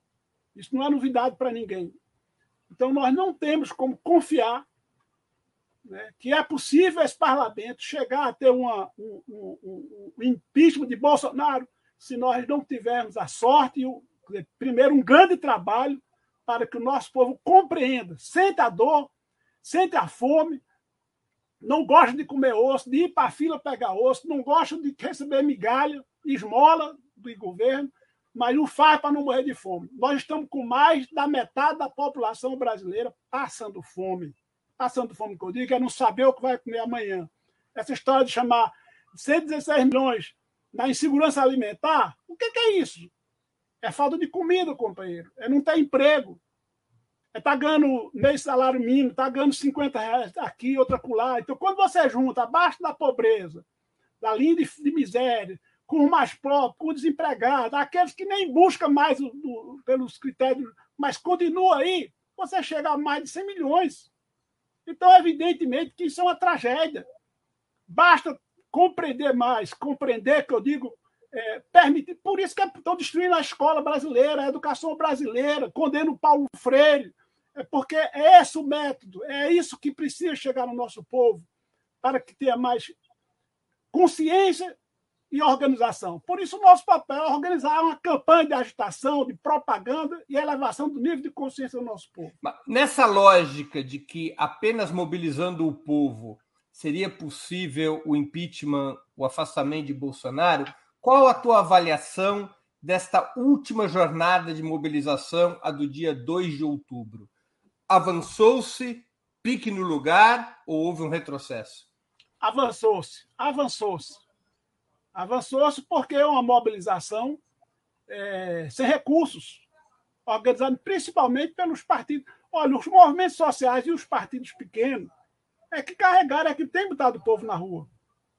Isso não é novidade para ninguém. Então, nós não temos como confiar né, que é possível esse parlamento chegar a ter uma, um, um, um impeachment de Bolsonaro se nós não tivermos a sorte e, primeiro, um grande trabalho para que o nosso povo compreenda, sente a dor, sente a fome, não gosta de comer osso, de ir para a fila pegar osso, não gosta de receber migalha, esmola do governo, mas não faz para não morrer de fome. Nós estamos com mais da metade da população brasileira passando fome. Passando fome, que eu digo, é não saber o que vai comer amanhã. Essa história de chamar 116 milhões na insegurança alimentar, o que, que é isso? É falta de comida, companheiro. É não ter emprego. É tá ganhando meio salário mínimo, está ganhando 50 reais aqui, outra acolá. Então, quando você junta abaixo da pobreza, da linha de, de miséria, com o mais próprio, com o desempregado, aqueles que nem buscam mais o, do, pelos critérios, mas continua aí, você chega a mais de 100 milhões. Então, evidentemente que isso é uma tragédia. Basta compreender mais, compreender que eu digo, é, permitir. Por isso que estão destruindo a escola brasileira, a educação brasileira, condeno Paulo Freire. É porque é esse o método, é isso que precisa chegar no nosso povo, para que tenha mais consciência e organização. Por isso, o nosso papel é organizar uma campanha de agitação, de propaganda e elevação do nível de consciência do nosso povo. Nessa lógica de que apenas mobilizando o povo seria possível o impeachment, o afastamento de Bolsonaro, qual a tua avaliação desta última jornada de mobilização, a do dia 2 de outubro? Avançou-se, pique no lugar ou houve um retrocesso? Avançou-se, avançou-se Avançou-se porque é uma mobilização é, sem recursos, organizada principalmente pelos partidos. Olha, os movimentos sociais e os partidos pequenos é que carregaram, é que tem botado o povo na rua.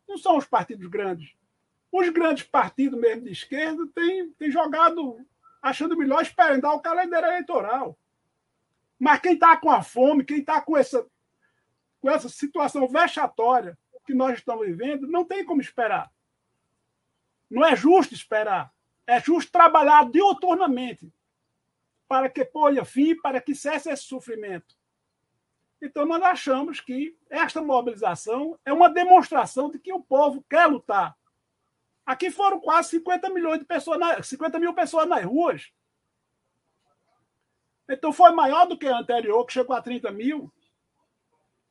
Não são os partidos grandes. Os grandes partidos mesmo de esquerda têm, têm jogado achando melhor esperar o calendário eleitoral. Mas quem está com a fome, quem está com essa, com essa situação vexatória que nós estamos vivendo, não tem como esperar. Não é justo esperar. É justo trabalhar diuturnamente para que ponha fim, para que cesse esse sofrimento. Então, nós achamos que esta mobilização é uma demonstração de que o povo quer lutar. Aqui foram quase 50 milhões de pessoas, na, 50 mil pessoas nas ruas. Então foi maior do que a anterior, que chegou a 30 mil.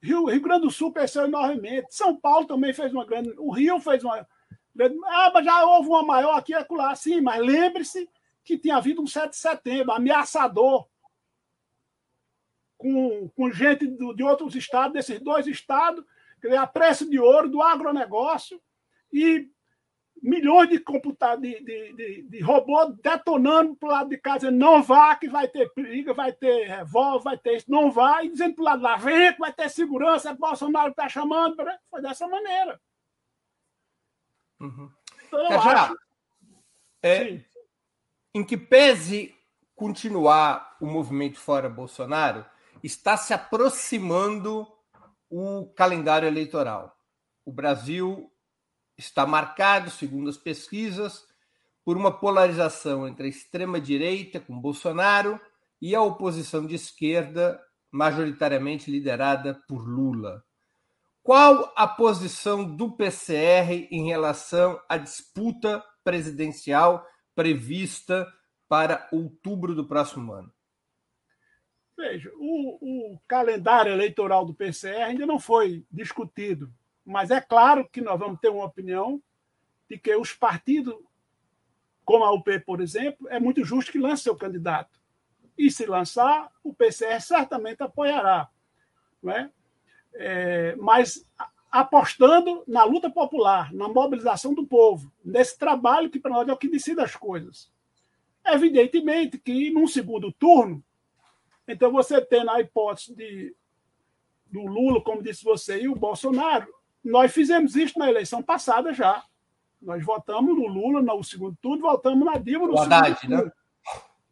Rio, Rio Grande do Sul cresceu enormemente. São Paulo também fez uma grande. O Rio fez uma, ah, mas já houve uma maior aqui e acolá. Sim, mas lembre-se que tinha havido um 7 de setembro ameaçador com, com gente do, de outros estados, desses dois estados, a preço de ouro do agronegócio e milhões de computadores, de, de, de, de robôs detonando para o lado de casa, dizendo não vá, que vai ter briga, vai ter revólver, vai ter isso, não vai, e dizendo para o lado lá, vem, que vai ter segurança, é Bolsonaro está chamando. Foi dessa maneira. Uhum. Então, acho... é, em que pese continuar o movimento fora Bolsonaro, está se aproximando o calendário eleitoral. O Brasil está marcado, segundo as pesquisas, por uma polarização entre a extrema-direita, com Bolsonaro, e a oposição de esquerda, majoritariamente liderada por Lula. Qual a posição do PCR em relação à disputa presidencial prevista para outubro do próximo ano? Veja, o, o, calendário eleitoral do PCR ainda não foi discutido, mas é claro que nós vamos ter uma opinião de que os partidos, como a UP, por exemplo, é muito justo que lance seu candidato. E se lançar, o PCR certamente apoiará. Não é? é, mas apostando na luta popular, na mobilização do povo, nesse trabalho que para nós é o que decide as coisas. Evidentemente que num segundo turno, então você tendo a hipótese de do Lula, como disse você, e o Bolsonaro, nós fizemos isso na eleição passada já. Nós votamos no Lula no segundo turno, votamos na Dilma no o segundo Haddad, turno. Né?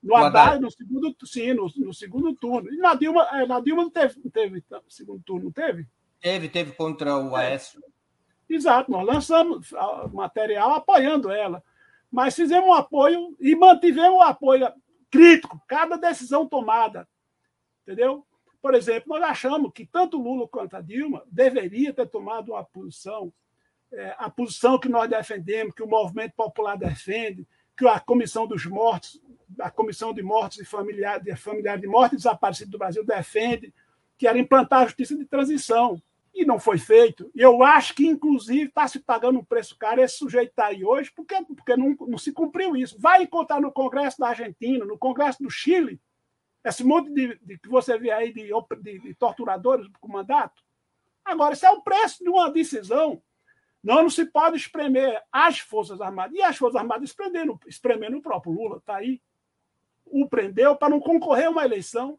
No Haddad, no segundo, sim, no, no, segundo turno. E na Dilma, é, na Dilma não teve, não teve segundo turno, não teve? Teve, teve contra o é. Aécio. Exato, nós lançamos material apoiando ela. Mas fizemos um apoio e mantivemos o apoio crítico, cada decisão tomada. Entendeu? Por exemplo, nós achamos que tanto Lula quanto a Dilma deveria ter tomado uma posição, é, a posição que nós defendemos, que o movimento popular defende, que a Comissão dos Mortos a Comissão de Mortes e Familiares de, familiar de Mortes Desaparecidos do Brasil defende, que era implantar a justiça de transição. e não foi feito. E eu acho que, inclusive, está se pagando um preço caro. Esse sujeito está aí hoje porque, porque não, não se cumpriu isso. Vai encontrar no Congresso da Argentina, no Congresso do Chile, esse monte de, de que você vê aí de, de, de torturadores com mandato. Agora, isso é o preço de uma decisão. Não, não se pode espremer as Forças Armadas. E as Forças Armadas espremendo, espremendo o próprio Lula, está aí. O prendeu para não concorrer a uma eleição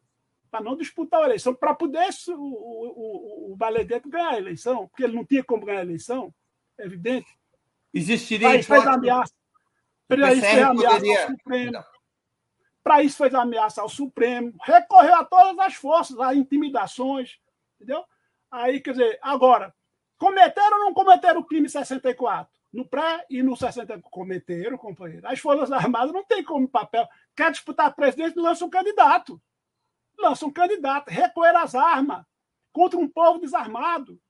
para não disputar a eleição, para poder o, o, o Valedetto ganhar a eleição, porque ele não tinha como ganhar a eleição, é evidente. Existiria isso fez ameaça. Isso fez ameaça ao Supremo. Para isso fez ameaça ao Supremo. Recorreu a todas as forças, a intimidações, entendeu? Aí, quer dizer, agora, cometeram ou não cometeram o crime 64? No pré e no 60 cometeram, companheiro. As Forças Armadas não têm como papel. Quer disputar presidente, lança um candidato lança um candidato, recolher as armas contra um povo desarmado,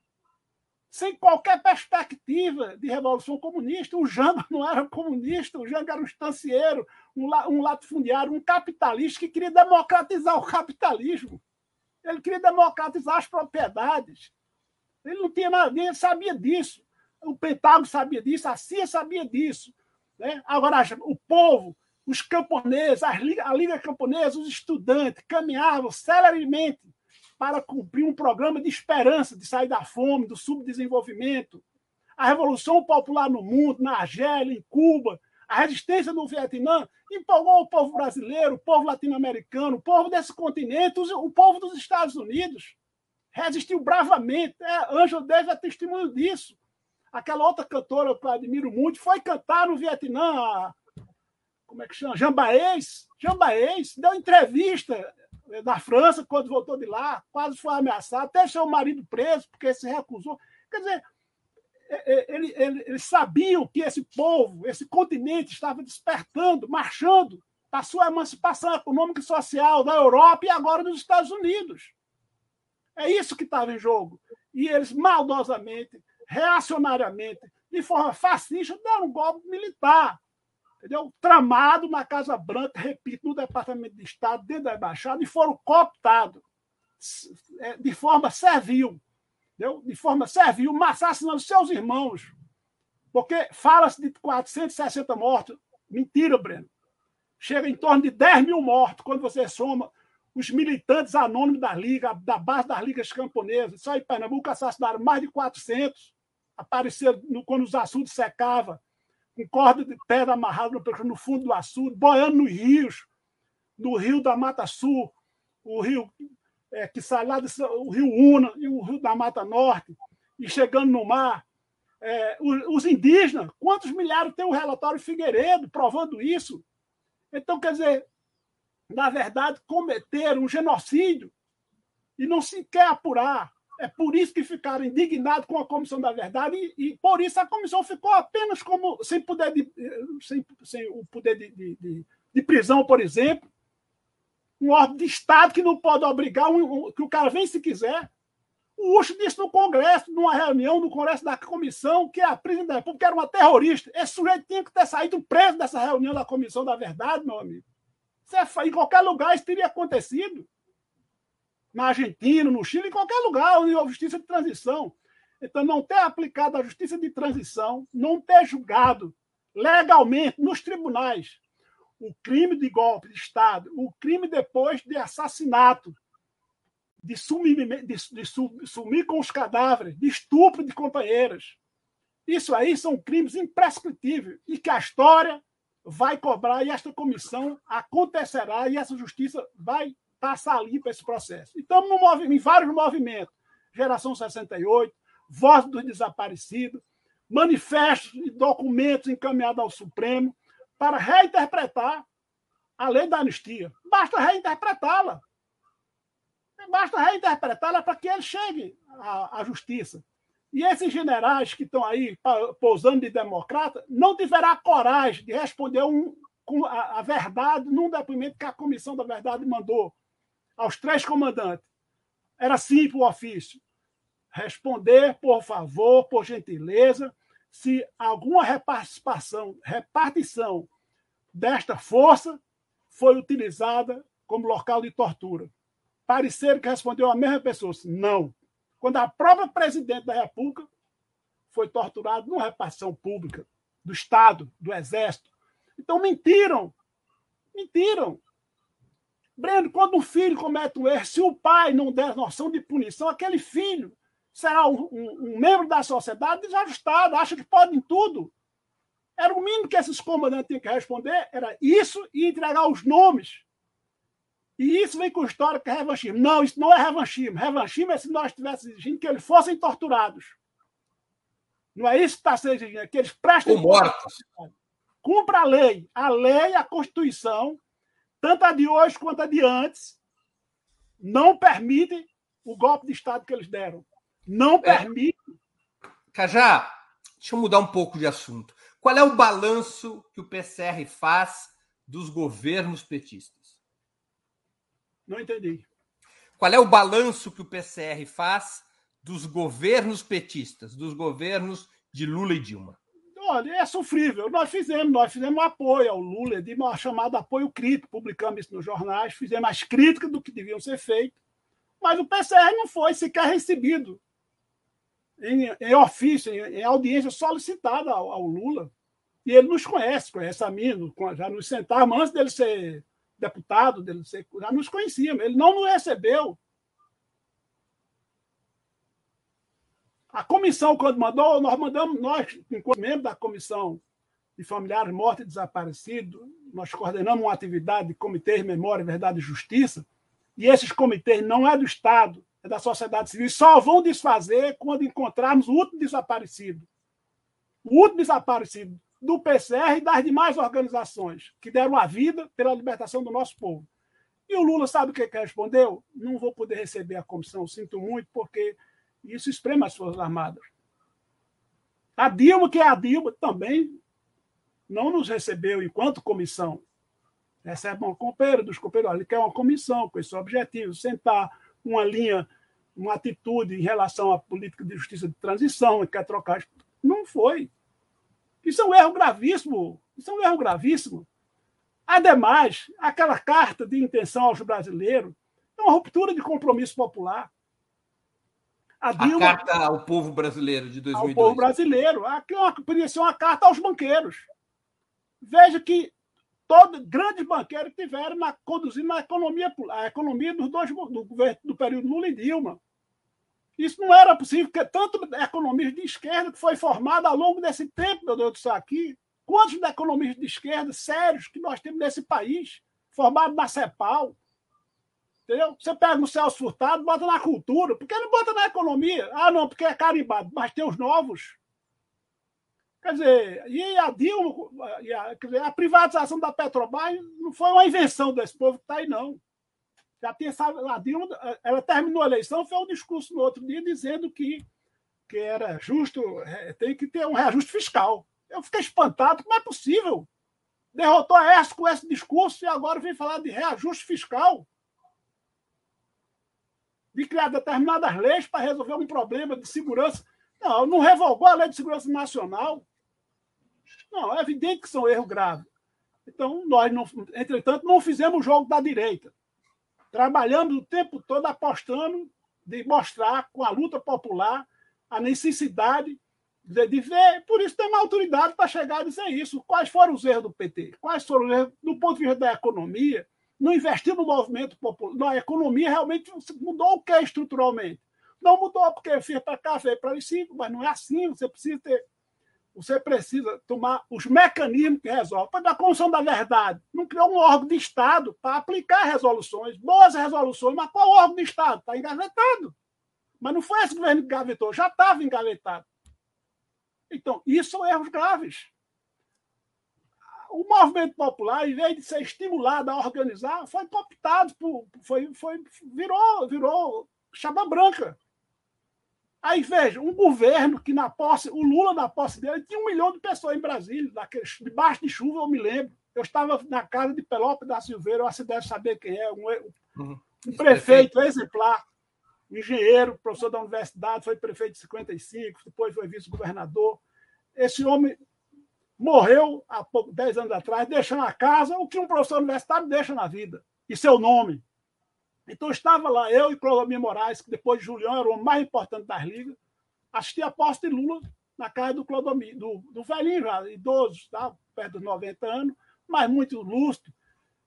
sem qualquer perspectiva de revolução comunista. O Jango não era comunista, o Jango era um estancieiro, um, um latifundiário, um capitalista que queria democratizar o capitalismo. Ele queria democratizar as propriedades. Ele não tinha nada, ele sabia disso. O Pentágono sabia disso, a CIA sabia disso. Né? Agora, o povo os camponeses, a Liga, Camponesa, os estudantes caminhavam celeremente para cumprir um programa de esperança, de sair da fome, do subdesenvolvimento. A Revolução Popular no mundo, na Argélia, em Cuba, a resistência no Vietnã, empolgou o povo brasileiro, o povo latino-americano, o povo desse continente, o povo dos Estados Unidos. Resistiu bravamente. É, Ângelo Davis é testemunho disso. Aquela outra cantora que eu admiro muito foi cantar no Vietnã, como é que chama? Jambaez, Jambaez, deu entrevista na França quando voltou de lá, quase foi ameaçado, até o marido preso porque se recusou. Quer dizer, ele, ele, eles sabiam que esse povo, esse continente estava despertando, marchando para a sua emancipação econômica e social da Europa e agora dos Estados Unidos. É isso que estava em jogo. E eles maldosamente, reacionariamente, de forma fascista, deram um golpe militar entendeu? tramado na Casa Branca, repito, no Departamento de Estado, dentro da Embaixada, e foram cooptados é, de forma servil, entendeu? de forma servil, assassinando seus irmãos. Porque fala-se de 460 mortos. Mentira, Breno. Chega em torno de 10 mil mortos quando você soma os militantes anônimos da Liga, da base das ligas camponesas. Só em Pernambuco assassinaram mais de 400. Apareceram quando os açudes secavam com corda de pedra amarrada no, no fundo do açude, boiando nos rios, no rio da Mata Sul, o rio é, que sai lá, o rio Una e o rio da Mata Norte, e chegando no mar. É, os, os, indígenas, quantos milhares tem o relatório Figueiredo provando isso? Então, quer dizer, na verdade, cometeram um genocídio e não se quer apurar. É por isso que ficaram indignados com a Comissão da Verdade e, e por isso a comissão ficou apenas como sem poder de, sem, sem o poder de, de, de, prisão, por exemplo, um órgão de Estado que não pode obrigar um, um, que o cara vem se quiser. O Ucho disse no Congresso, numa reunião no Congresso da Comissão, que a presidente da República era uma terrorista. Esse sujeito tinha que ter saído preso dessa reunião da Comissão da Verdade, meu amigo. É, em qualquer lugar isso teria acontecido na Argentina, no Chile, em qualquer lugar onde houve justiça de transição. Então, não ter aplicado a justiça de transição, não ter julgado legalmente nos tribunais o crime de golpe de Estado, o crime depois de assassinato, de sumir, de, de sumir com os cadáveres, de estupro de companheiras. Isso aí são crimes imprescritíveis e que a história vai cobrar e esta comissão acontecerá e essa justiça vai passar ali para esse processo. E estamos no, em vários movimentos. Geração 68, Voz dos Desaparecidos, manifestos e documentos encaminhados ao Supremo para reinterpretar a lei da anistia. Basta reinterpretá-la. Basta reinterpretá-la para que ele chegue à, à justiça. E esses generais que estão aí pousando de democrata não tiverá coragem de responder um, com a, a, verdade num depoimento que a Comissão da Verdade mandou aos três comandantes. Era simples o ofício. Responder, por favor, por gentileza, se alguma repartição, repartição desta força foi utilizada como local de tortura. Pareceram que respondeu a mesma pessoa. Não. quando a própria presidente da República foi torturada numa repartição pública do Estado, do Exército. Então, mentiram. Mentiram. Breno, quando um filho comete um erro, se o pai não der noção de punição, aquele filho será um, um, um membro da sociedade desajustado, acha que pode em tudo. Era o mínimo que esses comandantes tinham que responder, era isso e entregar os nomes. E isso vem com história que é revanchismo. Não, isso não é revanchismo. Revanchismo é se nós estivéssemos exigindo que eles fossem torturados. Não é isso que está sendo exigido, é que eles prestem. Ou mortos. Cumpra a lei. A lei, a Constituição, tanto a de hoje quanto a de antes, não permitem o golpe de Estado que eles deram. Não é. permite. Cajá, deixa eu mudar um pouco de assunto. Qual é o balanço que o PCR faz dos governos petistas? Não entendi. Qual é o balanço que o PCR faz dos governos petistas, dos governos de Lula e Dilma? Olha, é sofrível. Nós fizemos, nós fizemos um apoio ao Lula, de uma chamada apoio crítico, publicamos isso nos jornais, fizemos mais crítica do que deviam ser feitas, mas o PCR não foi sequer recebido em, em ofício, em, em, audiência solicitada ao, ao, Lula. E ele nos conhece, conhece a mim, já nos sentávamos antes dele ser deputado, dele ser, já nos conhecíamos. Ele não nos recebeu. A comissão, quando mandou, nós mandamos, nós, enquanto membro da comissão de familiares mortos e desaparecidos, nós coordenamos uma atividade de comitê de memória, verdade e justiça, e esses comitês não é do Estado, é da sociedade civil, só vão desfazer quando encontrarmos o último desaparecido. O último desaparecido do PCR e das demais organizações que deram a vida pela libertação do nosso povo. E o Lula sabe o que, que respondeu? Não vou poder receber a comissão, sinto muito, porque isso espreme as Forças Armadas. A Dilma, que é a Dilma, também não nos recebeu enquanto comissão. Essa é uma companheira dos companheiros. Ele quer uma comissão com esse objetivo, sentar uma linha, uma atitude em relação à política de justiça de transição, quer trocar. Não foi. Isso é um erro gravíssimo. Isso é um erro gravíssimo. Ademais, aquela carta de intenção aos brasileiros é uma ruptura de compromisso popular. A, Dilma, a carta ao povo brasileiro de 2002. Ao povo brasileiro. Aquilo poderia ser uma carta aos banqueiros. Veja que todos grandes banqueiros tiveram na, conduzindo a economia, a economia dos dois, do, do período Lula e Dilma. Isso não era possível, porque tanto economistas de esquerda que foi formado ao longo desse tempo, meu Deus do céu, aqui, quantos economistas de esquerda sérios que nós temos nesse país, formados na CEPAL, entendeu? Você pega o Celso Furtado, bota na cultura, por que não bota na economia? Ah, não, porque é carimbado, mas tem os novos. Quer dizer, e a Dilma, a, dizer, a privatização da Petrobras não foi uma invenção desse povo que está aí, não. Já tem, a Dilma, ela terminou a eleição, fez um discurso no outro dia dizendo que, que era justo, é, tem que ter um reajuste fiscal. Eu fiquei espantado, como é possível? Derrotou a ESC com esse discurso e agora vem falar de reajuste fiscal. De criar determinadas leis para resolver um problema de segurança. Não, não revogou a Lei de Segurança Nacional. Não, é evidente que são erros graves. Então, nós, não, entretanto, não fizemos o jogo da direita. Trabalhamos o tempo todo apostando de mostrar com a luta popular a necessidade de, de ver. Por isso, tem uma autoridade para chegar a dizer isso. Quais foram os erros do PT? Quais foram os erros do ponto de vista da economia? Não investiu no movimento popular. Na economia, realmente mudou o que estruturalmente? Não mudou, porque fez para cá, fez para os cinco, mas não é assim. Você precisa ter você precisa tomar os mecanismos que resolvem. Para a Comissão da Verdade não criou um órgão de Estado para aplicar resoluções, boas resoluções, mas qual órgão de Estado? Está engavetado. Mas não foi esse governo que engavetou, já estava engavetado. Então, isso são erros graves. O movimento popular, em vez de ser estimulado a organizar, foi cooptado, por, foi, foi, virou, virou chapa branca. Aí veja, um governo que na posse, o Lula na posse dele tinha um milhão de pessoas em Brasília, daqueles, debaixo de chuva, eu me lembro. Eu estava na casa de Pelópolis da Silveira, você deve saber quem é, um, uhum. um prefeito exemplar, engenheiro, professor da universidade, foi prefeito de 55, depois foi vice-governador. Esse homem morreu há pouco, 10 anos atrás, deixando a casa o que um professor universitário deixa na vida, e seu nome. Então estava lá eu e Clodovir Moraes, que depois de Julião era o mais importante das ligas, assisti a posse de Lula na casa do Clodomir, do, do velhinho já, idoso, tá? perto dos 90 anos, mas muito lustro.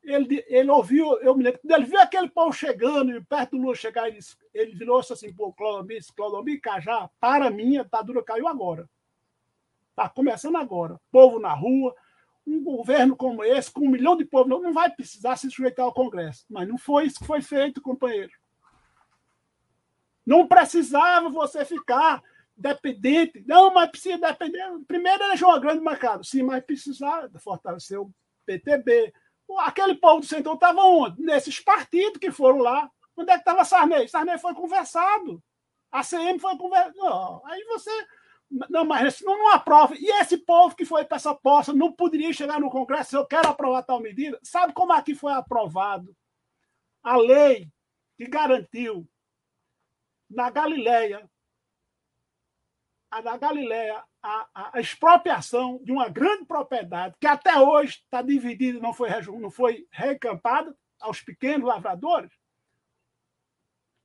Ele, ele ouviu, eu me lembro, ele viu aquele pão chegando, e perto do Lula chegar, ele, ele virou-se assim, pô, Clodomir, Clodomir, Cajá, para mim, a ditadura caiu agora. Está começando agora. Povo na rua, um governo como esse, com um milhão de povo, não, vai precisar se sujeitar ao Congresso. Mas não foi isso que foi feito, companheiro. Não precisava você ficar dependente. Não, mas precisa depender. Primeiro eleger uma grande mercado. Sim, mas precisava fortalecer o PTB. Aquele povo do centro estava onde? Nesses partidos que foram lá. Onde é que estava Sarney? Sarney foi conversado. A CM foi conversado. Aí você não, mas não, não aprova. E esse povo que foi para essa posse não poderia chegar no Congresso eu quero aprovar tal medida. Sabe como aqui foi aprovado? A lei que garantiu na Galileia, a da Galileia, a, a, expropriação de uma grande propriedade que até hoje está dividida, não foi, não foi recampada aos pequenos lavradores.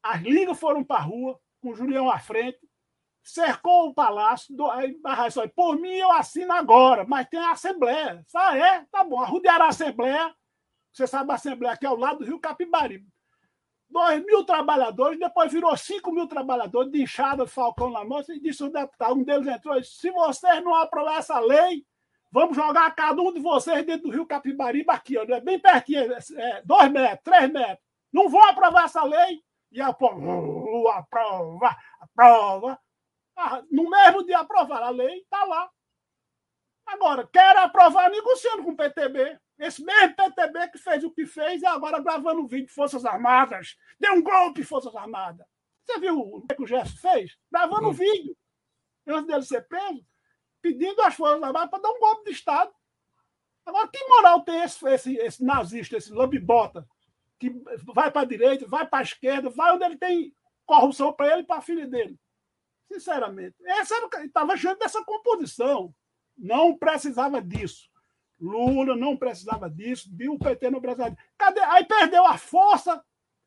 As ligas foram para a rua, com Julião à frente, cercou o palácio, do, aí, por mim eu assino agora, mas tem a Assembleia. Ah, é? Tá bom. Arrudearam a Assembleia, você sabe a Assembleia que é ao lado do Rio Capibaribe. Dois mil trabalhadores, depois virou cinco mil trabalhadores de inchada, falcão na mão, e disse o deputado, um deles entrou e disse, se vocês não aprovar essa lei, vamos jogar cada um de vocês dentro do Rio Capibaribe aqui, ó, é bem pertinho, é, dois metros, três metros. Não vão aprovar essa lei? E a povo, aprova, aprova. Ah, no mesmo dia aprovar a lei, está lá. Agora, quer aprovar negociando com o PTB. Esse mesmo PTB que fez o que fez e agora gravando um vídeo de Forças Armadas. Deu um golpe Forças Armadas. Você viu o que o Gesto fez? Gravando um vídeo, antes dele ser preso, pedindo às Forças Armadas para dar um golpe de Estado. Agora, que moral tem esse, esse, esse nazista, esse lambibota, que vai para a direita, vai para a esquerda, vai onde ele tem corrupção para ele e para a filha dele? Sinceramente. Essa estava cheio dessa composição. Não precisava disso. Lula não precisava disso, viu o PT no Brasil. Cadê? Aí perdeu a força,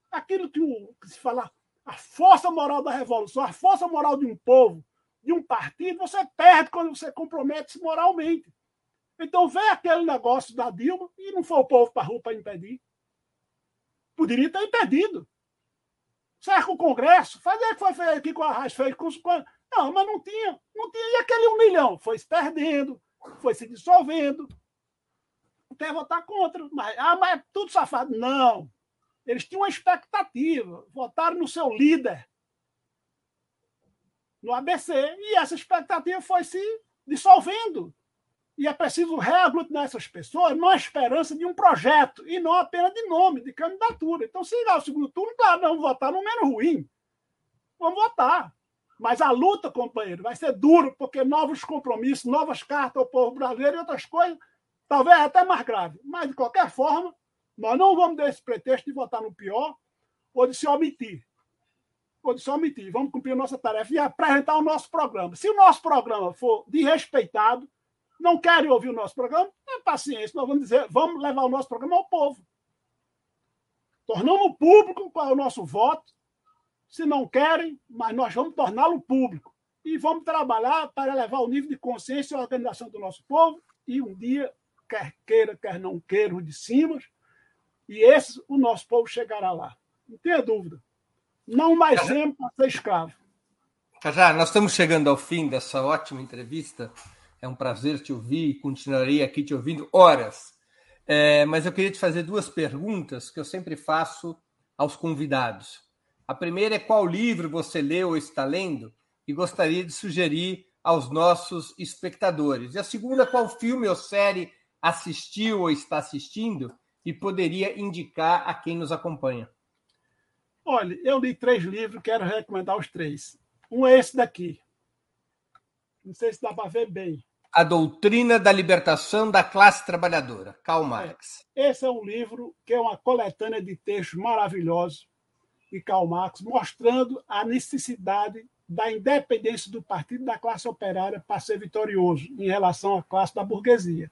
aquilo que, o, que se fala, a força moral da revolução, a força moral de um povo, de um partido, você perde quando você compromete-se moralmente. Então vem aquele negócio da Dilma e não foi o povo para a rua para impedir. Poderia ter impedido cerca o Congresso, fazer o que foi feito aqui com a Arras, fez com os. Não, mas não tinha, não tinha. E aquele um milhão foi se perdendo, foi se dissolvendo. Quer votar contra. Mas, ah, mas é tudo safado. Não. Eles tinham uma expectativa. Votaram no seu líder, no ABC, e essa expectativa foi se dissolvendo. E é preciso reaglutinar essas pessoas na esperança de um projeto e não apenas de nome, de candidatura. Então, se ligar o segundo turno, claro, vamos votar no menos ruim. Vamos votar. Mas a luta, companheiro, vai ser duro, porque novos compromissos, novas cartas ao povo brasileiro e outras coisas, talvez até mais grave. Mas, de qualquer forma, nós não vamos dar esse pretexto de votar no pior ou de se omitir. Ou de se omitir. Vamos cumprir a nossa tarefa e apresentar o nosso programa. Se o nosso programa for desrespeitado, não querem ouvir o nosso programa? É paciência, nós vamos dizer, vamos levar o nosso programa ao povo. Tornamos público qual é o nosso voto. Se não querem, mas nós vamos torná-lo público. E vamos trabalhar para elevar o nível de consciência e organização do nosso povo. E um dia, quer queira, quer não queira, de cima, e esse, o nosso povo chegará lá. Não tenha dúvida. Não mais sempre para ser escravo. Já, nós estamos chegando ao fim dessa ótima entrevista. É um prazer te ouvir e continuarei aqui te ouvindo horas. É, mas eu queria te fazer duas perguntas que eu sempre faço aos convidados. A primeira é qual livro você leu ou está lendo e gostaria de sugerir aos nossos espectadores. E a segunda, qual filme ou série assistiu ou está assistindo e poderia indicar a quem nos acompanha. Olha, eu li três livros, quero recomendar os três. Um é esse daqui. Não sei se dá para ver bem. A Doutrina da Libertação da Classe Trabalhadora, Karl é, Marx. Esse é um livro que é uma coletânea de textos maravilhosos de Karl Marx, mostrando a necessidade da independência do partido da classe operária para ser vitorioso em relação à classe da burguesia.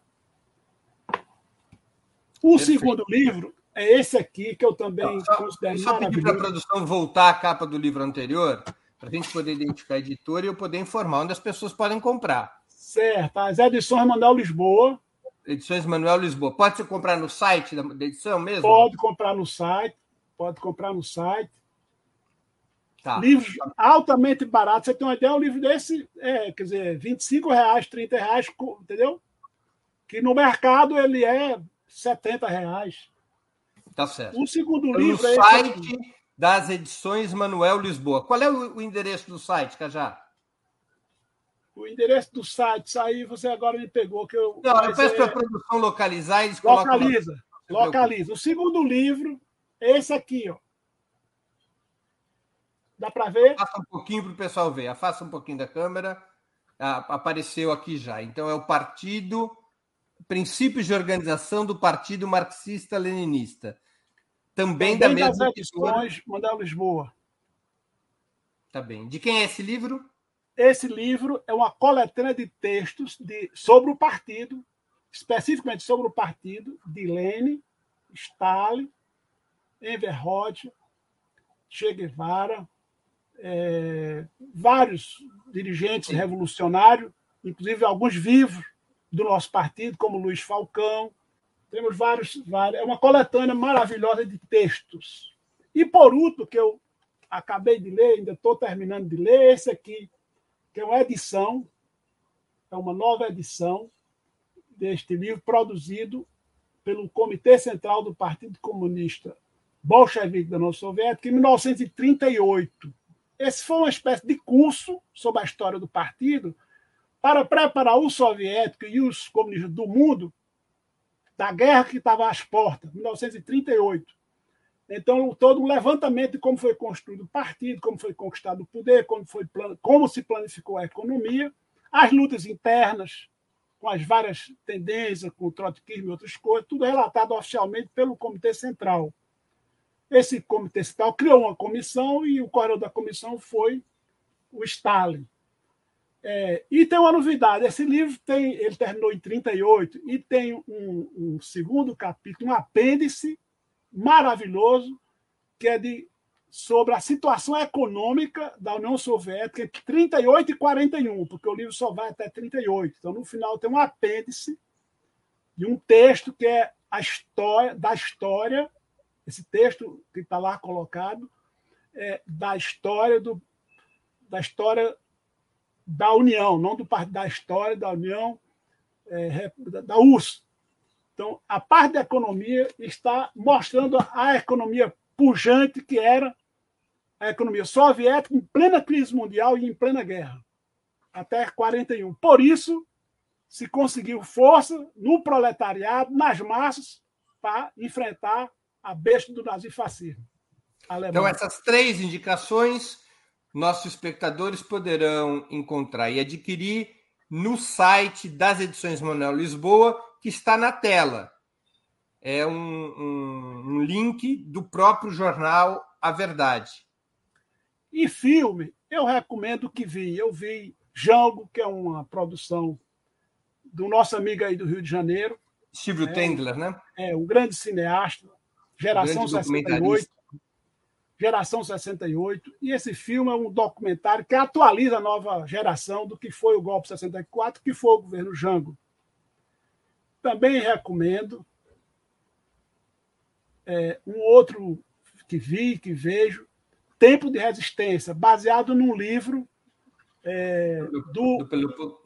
O Perfeito. segundo livro é esse aqui que eu também só, considero só pedir para a produção voltar a capa do livro anterior, para a gente poder identificar a editora e eu poder informar onde as pessoas podem comprar. Certo, as edições Manuel Lisboa. Edições Manuel Lisboa. Pode se comprar no site da edição mesmo? Pode comprar no site, pode comprar no site. Tá. Livros altamente baratos. Você tem uma ideia, um livro desse, é, quer dizer, 25 reais, 30 reais, entendeu? Que no mercado ele é 70 reais. Tá certo. O segundo então, livro no é site das edições Manuel Lisboa. Qual é o, o endereço do site, Cajá? O endereço do site, aí você agora me pegou que eu. Não, eu peço é... para a produção localizar e eles Localiza, colocam... localiza. O segundo livro é esse aqui, ó. Dá para ver? Afasta um pouquinho para o pessoal ver. Afasta um pouquinho da câmera. Ah, apareceu aqui já. Então é o Partido Princípios de Organização do Partido Marxista-Leninista. Também, Também da mesma das edições Manuel Lisboa. Tá bem. De quem é esse livro? Esse livro é uma coletânea de textos de, sobre o partido, especificamente sobre o partido, de Lenin, Stalin, Enver Hoxha, Che Guevara, é, vários dirigentes revolucionários, inclusive alguns vivos do nosso partido, como Luiz Falcão. Temos vários, vários. É uma coletânea maravilhosa de textos. E por último, que eu acabei de ler, ainda estou terminando de ler, esse aqui, que é uma edição, é uma nova edição deste livro produzido pelo Comitê Central do Partido Comunista Bolchevique da União Soviética em 1938. Esse foi uma espécie de curso sobre a história do partido para preparar o soviético e os comunistas do mundo da guerra que estava às portas, 1938. Então, todo um levantamento de como foi construído o partido, como foi conquistado o poder, como, foi, como se planificou a economia, as lutas internas, com as várias tendências, com o trotskismo e outras coisas, tudo relatado oficialmente pelo Comitê Central. Esse Comitê Central criou uma comissão e o coordenador da comissão foi o Stalin. É, e tem uma novidade: esse livro tem, ele terminou em 38 e tem um, um segundo capítulo, um apêndice maravilhoso, que é de, sobre a situação econômica da União Soviética entre 38 e 41, porque o livro só vai até 38. Então, no final, tem um apêndice de um texto que é a história da história, esse texto que está lá colocado, é da história do, da história da União, não do da história da União é, da URSS, então, a parte da economia está mostrando a economia pujante que era a economia soviética em plena crise mundial e em plena guerra, até 41. Por isso, se conseguiu força no proletariado, nas massas, para enfrentar a besta do nazifascismo. Então, essas três indicações, nossos espectadores poderão encontrar e adquirir no site das edições Manuel Lisboa que está na tela. É um, um, um link do próprio jornal A Verdade. E filme, eu recomendo que vi. Eu vi Jango, que é uma produção do nosso amigo aí do Rio de Janeiro. Silvio é, Tendler, né? É, um grande cineasta, geração grande 68. Geração 68. E esse filme é um documentário que atualiza a nova geração do que foi o golpe 64, que foi o governo Jango. Também recomendo. É, um outro que vi, que vejo, Tempo de Resistência, baseado num livro é, do, do,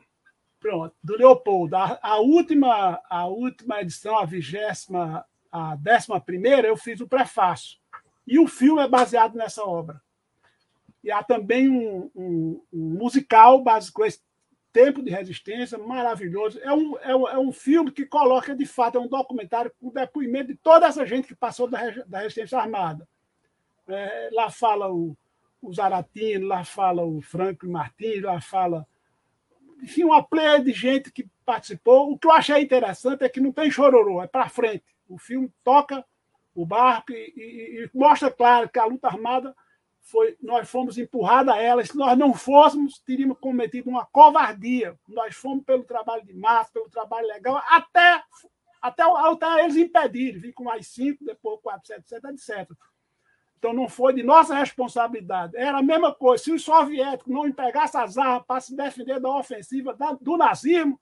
pronto, do Leopoldo. A, a, última, a última edição, a vigésima, a décima primeira, eu fiz o prefácio. E o filme é baseado nessa obra. E há também um, um, um musical base, com esse Tempo de Resistência, maravilhoso. É um, é, um, é um filme que coloca, de fato, é um documentário com depoimento de toda essa gente que passou da, da Resistência Armada. É, lá fala o, o Zaratino, lá fala o Franco Martins, lá fala. Enfim, uma pleia de gente que participou. O que eu achei interessante é que não tem chororô, é para frente. O filme toca o barco e, e, e mostra claro que a luta armada foi, nós fomos empurrados a ela. Se nós não fôssemos, teríamos cometido uma covardia. Nós fomos pelo trabalho de massa, pelo trabalho legal, até Até, até eles impedirem, vir com mais cinco, depois quatro, sete, etc. Então não foi de nossa responsabilidade. Era a mesma coisa. Se os soviéticos não empregassem as armas para se defender da ofensiva do nazismo,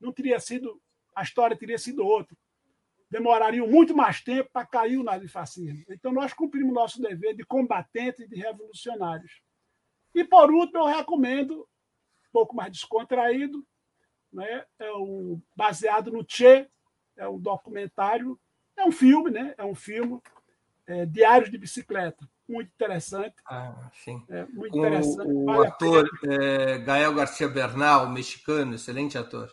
não teria sido, a história teria sido outra. Demorariam muito mais tempo para cair o nazifascismo. Então nós cumprimos nosso dever de combatentes e de revolucionários. E por último, eu recomendo, um pouco mais descontraído, né? é um, baseado no Che, é um documentário, é um filme, né? É um filme, é, Diários de Bicicleta, muito interessante. Ah, sim. É, muito Com interessante. O, vale ator é, Gael Garcia Bernal, mexicano, excelente ator.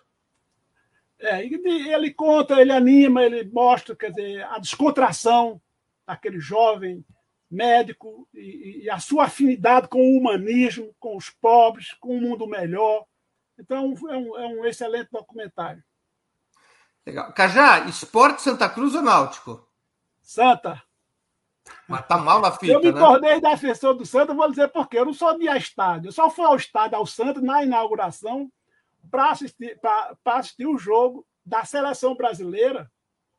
É, ele conta, ele anima, ele mostra, quer dizer, a descontração daquele jovem médico e, e, a sua afinidade com o humanismo, com os pobres, com um mundo melhor. Então, é um, é um excelente documentário. Legal. Cajá, esporte Santa Cruz ou Náutico? Santa. Mas tá mal na fita, Eu me né? tornei defensor do Santa, vou dizer por quê. Eu não sou de estádio. Eu só fui ao estádio, ao Santa, na inauguração, para assistir, assistir o jogo da seleção brasileira,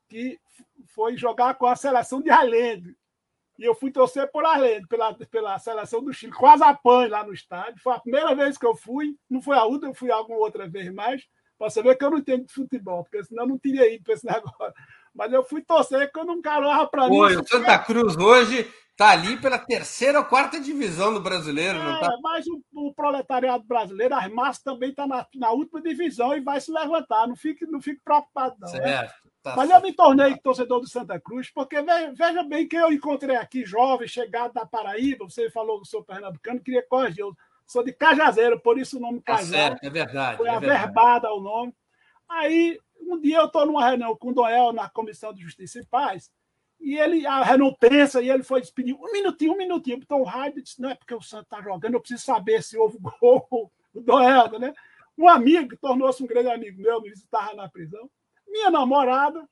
que foi jogar com a seleção de Highland. E eu fui torcer por Arlene, pela, pela seleção do Chile. Quase apanho lá no estádio. Foi a primeira vez que eu fui. Não foi a última, eu fui alguma outra vez mais. Para você ver que eu não entendo de futebol, porque senão eu não teria ido para esse negócio. Mas eu fui torcer que eu não carava para mim. Foi, o Santa Cruz hoje está ali pela terceira ou quarta divisão do brasileiro, é, não tá? Mas o, o, proletariado brasileiro, as massas também está na, na, última divisão e vai se levantar. Não fique, não fique preocupado, não. Né? Certo. Né? Tá Mas certo. eu me tornei torcedor do Santa Cruz, porque veja bem que eu encontrei aqui jovem, chegado da Paraíba, você falou que sou pernambucano, queria corrigir, eu sou de Cajazeiro, por isso o nome tá Certo, é verdade. Foi é averbada o nome. Aí, um dia eu estou numa reunião com o Doel na Comissão de Justiça e Paz, e ele, a reunião tensa, e ele foi despedir, um minutinho, um minutinho, então o rádio disse, não é porque o Santos está jogando, eu preciso saber se houve gol, o Doel, né? Um amigo, tornou-se um grande amigo meu, me visitava na prisão, minha namorada,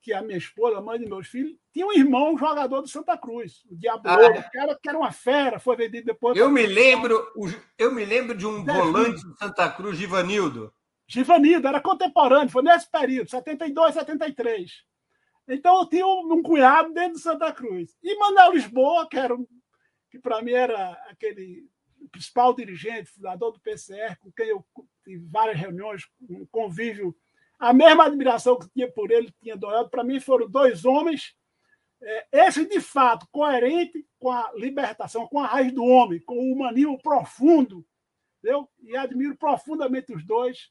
que é a minha esposa, a mãe de meus filhos, tinha um irmão um jogador do Santa Cruz, o Diabo ah, é? que, era, que era uma fera, foi vendido depois. Eu me lembro, eu me lembro de um volante do Santa Cruz, Givanildo. Givanildo, era contemporâneo, foi nesse período, 72, 73. Então eu tinha um, cunhado dentro do Santa Cruz. E Manuel Lisboa, que era um, que para mim era aquele principal dirigente, fundador do PCR, com quem eu tive várias reuniões, um convívio a mesma admiração que tinha por ele, tinha Dourado, para mim foram dois homens, é, esse de fato coerente com a libertação, com a raiz do homem, com o humanismo profundo, entendeu? E admiro profundamente os dois,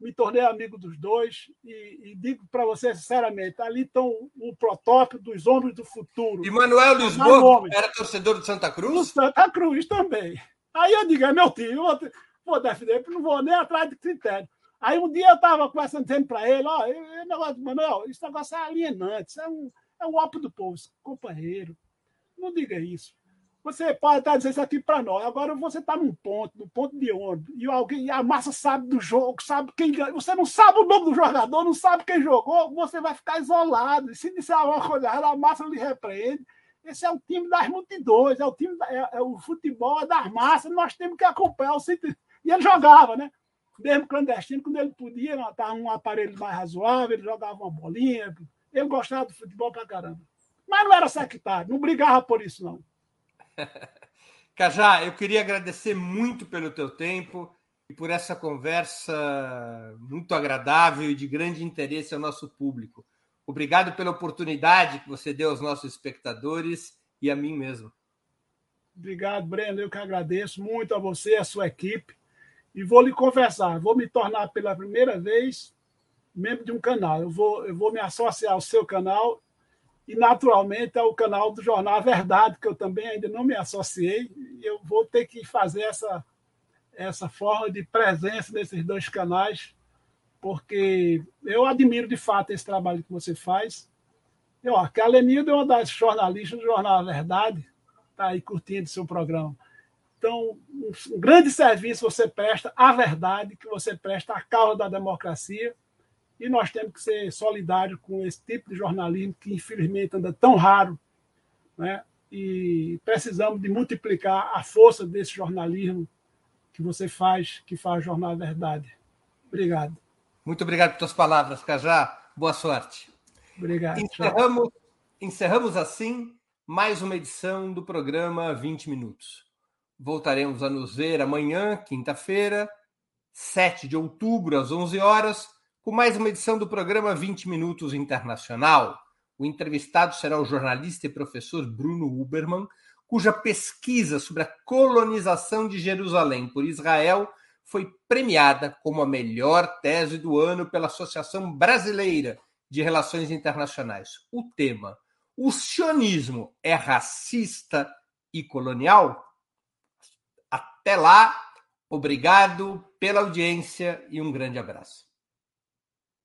me tornei amigo dos dois e, e digo para você sinceramente, ali estão o protótipo dos homens do futuro. E Manuel Lisboa era torcedor do Santa Cruz? Do Santa Cruz também. Aí eu digo, é meu time, vou, vou defender, não vou nem atrás de critério. Aí um dia eu estava conversando dizendo para ele, ó, oh, negócio, Manuel, esse negócio é alienante, isso é um, é um ópio do povo, companheiro. Não diga isso. Você pode estar dizendo isso aqui para nós. Agora você está num ponto, no ponto de onde, e alguém, e a massa sabe do jogo, sabe quem Você não sabe o nome do jogador, não sabe quem jogou, você vai ficar isolado. E se disser alguma coisa a massa lhe repreende. Esse é o time das multidões, é o time, é, é o futebol é das massas, nós temos que acompanhar o E ele jogava, né? mesmo clandestino, quando ele podia, estava um aparelho mais razoável, ele jogava uma bolinha. Ele gostava do futebol pra caramba. Mas não era sectário, não brigava por isso, não. Cajá, eu queria agradecer muito pelo teu tempo e por essa conversa muito agradável e de grande interesse ao nosso público. Obrigado pela oportunidade que você deu aos nossos espectadores e a mim mesmo. Obrigado, Breno. Eu que agradeço muito a você e a sua equipe. E vou lhe confessar, vou me tornar pela primeira vez membro de um canal. Eu vou, eu vou me associar ao seu canal e, naturalmente, ao canal do Jornal Verdade, que eu também ainda não me associei. E eu vou ter que fazer essa, essa forma de presença nesses dois canais, porque eu admiro de fato esse trabalho que você faz. Eu, a Kalenilda é uma das jornalistas do Jornal Verdade, está aí curtindo seu programa. Então, um grande serviço você presta à verdade, que você presta à causa da democracia, e nós temos que ser solidários com esse tipo de jornalismo que, infelizmente, anda tão raro, né? e precisamos de multiplicar a força desse jornalismo que você faz, que faz Jornal Verdade. Obrigado. Muito obrigado por suas palavras, Cajá. Boa sorte. Obrigado. Encerramos, encerramos assim mais uma edição do programa 20 Minutos. Voltaremos a nos ver amanhã, quinta-feira, 7 de outubro, às 11 horas, com mais uma edição do programa 20 Minutos Internacional. O entrevistado será o jornalista e professor Bruno Huberman, cuja pesquisa sobre a colonização de Jerusalém por Israel foi premiada como a melhor tese do ano pela Associação Brasileira de Relações Internacionais. O tema: o sionismo é racista e colonial? Até lá, obrigado pela audiência e um grande abraço.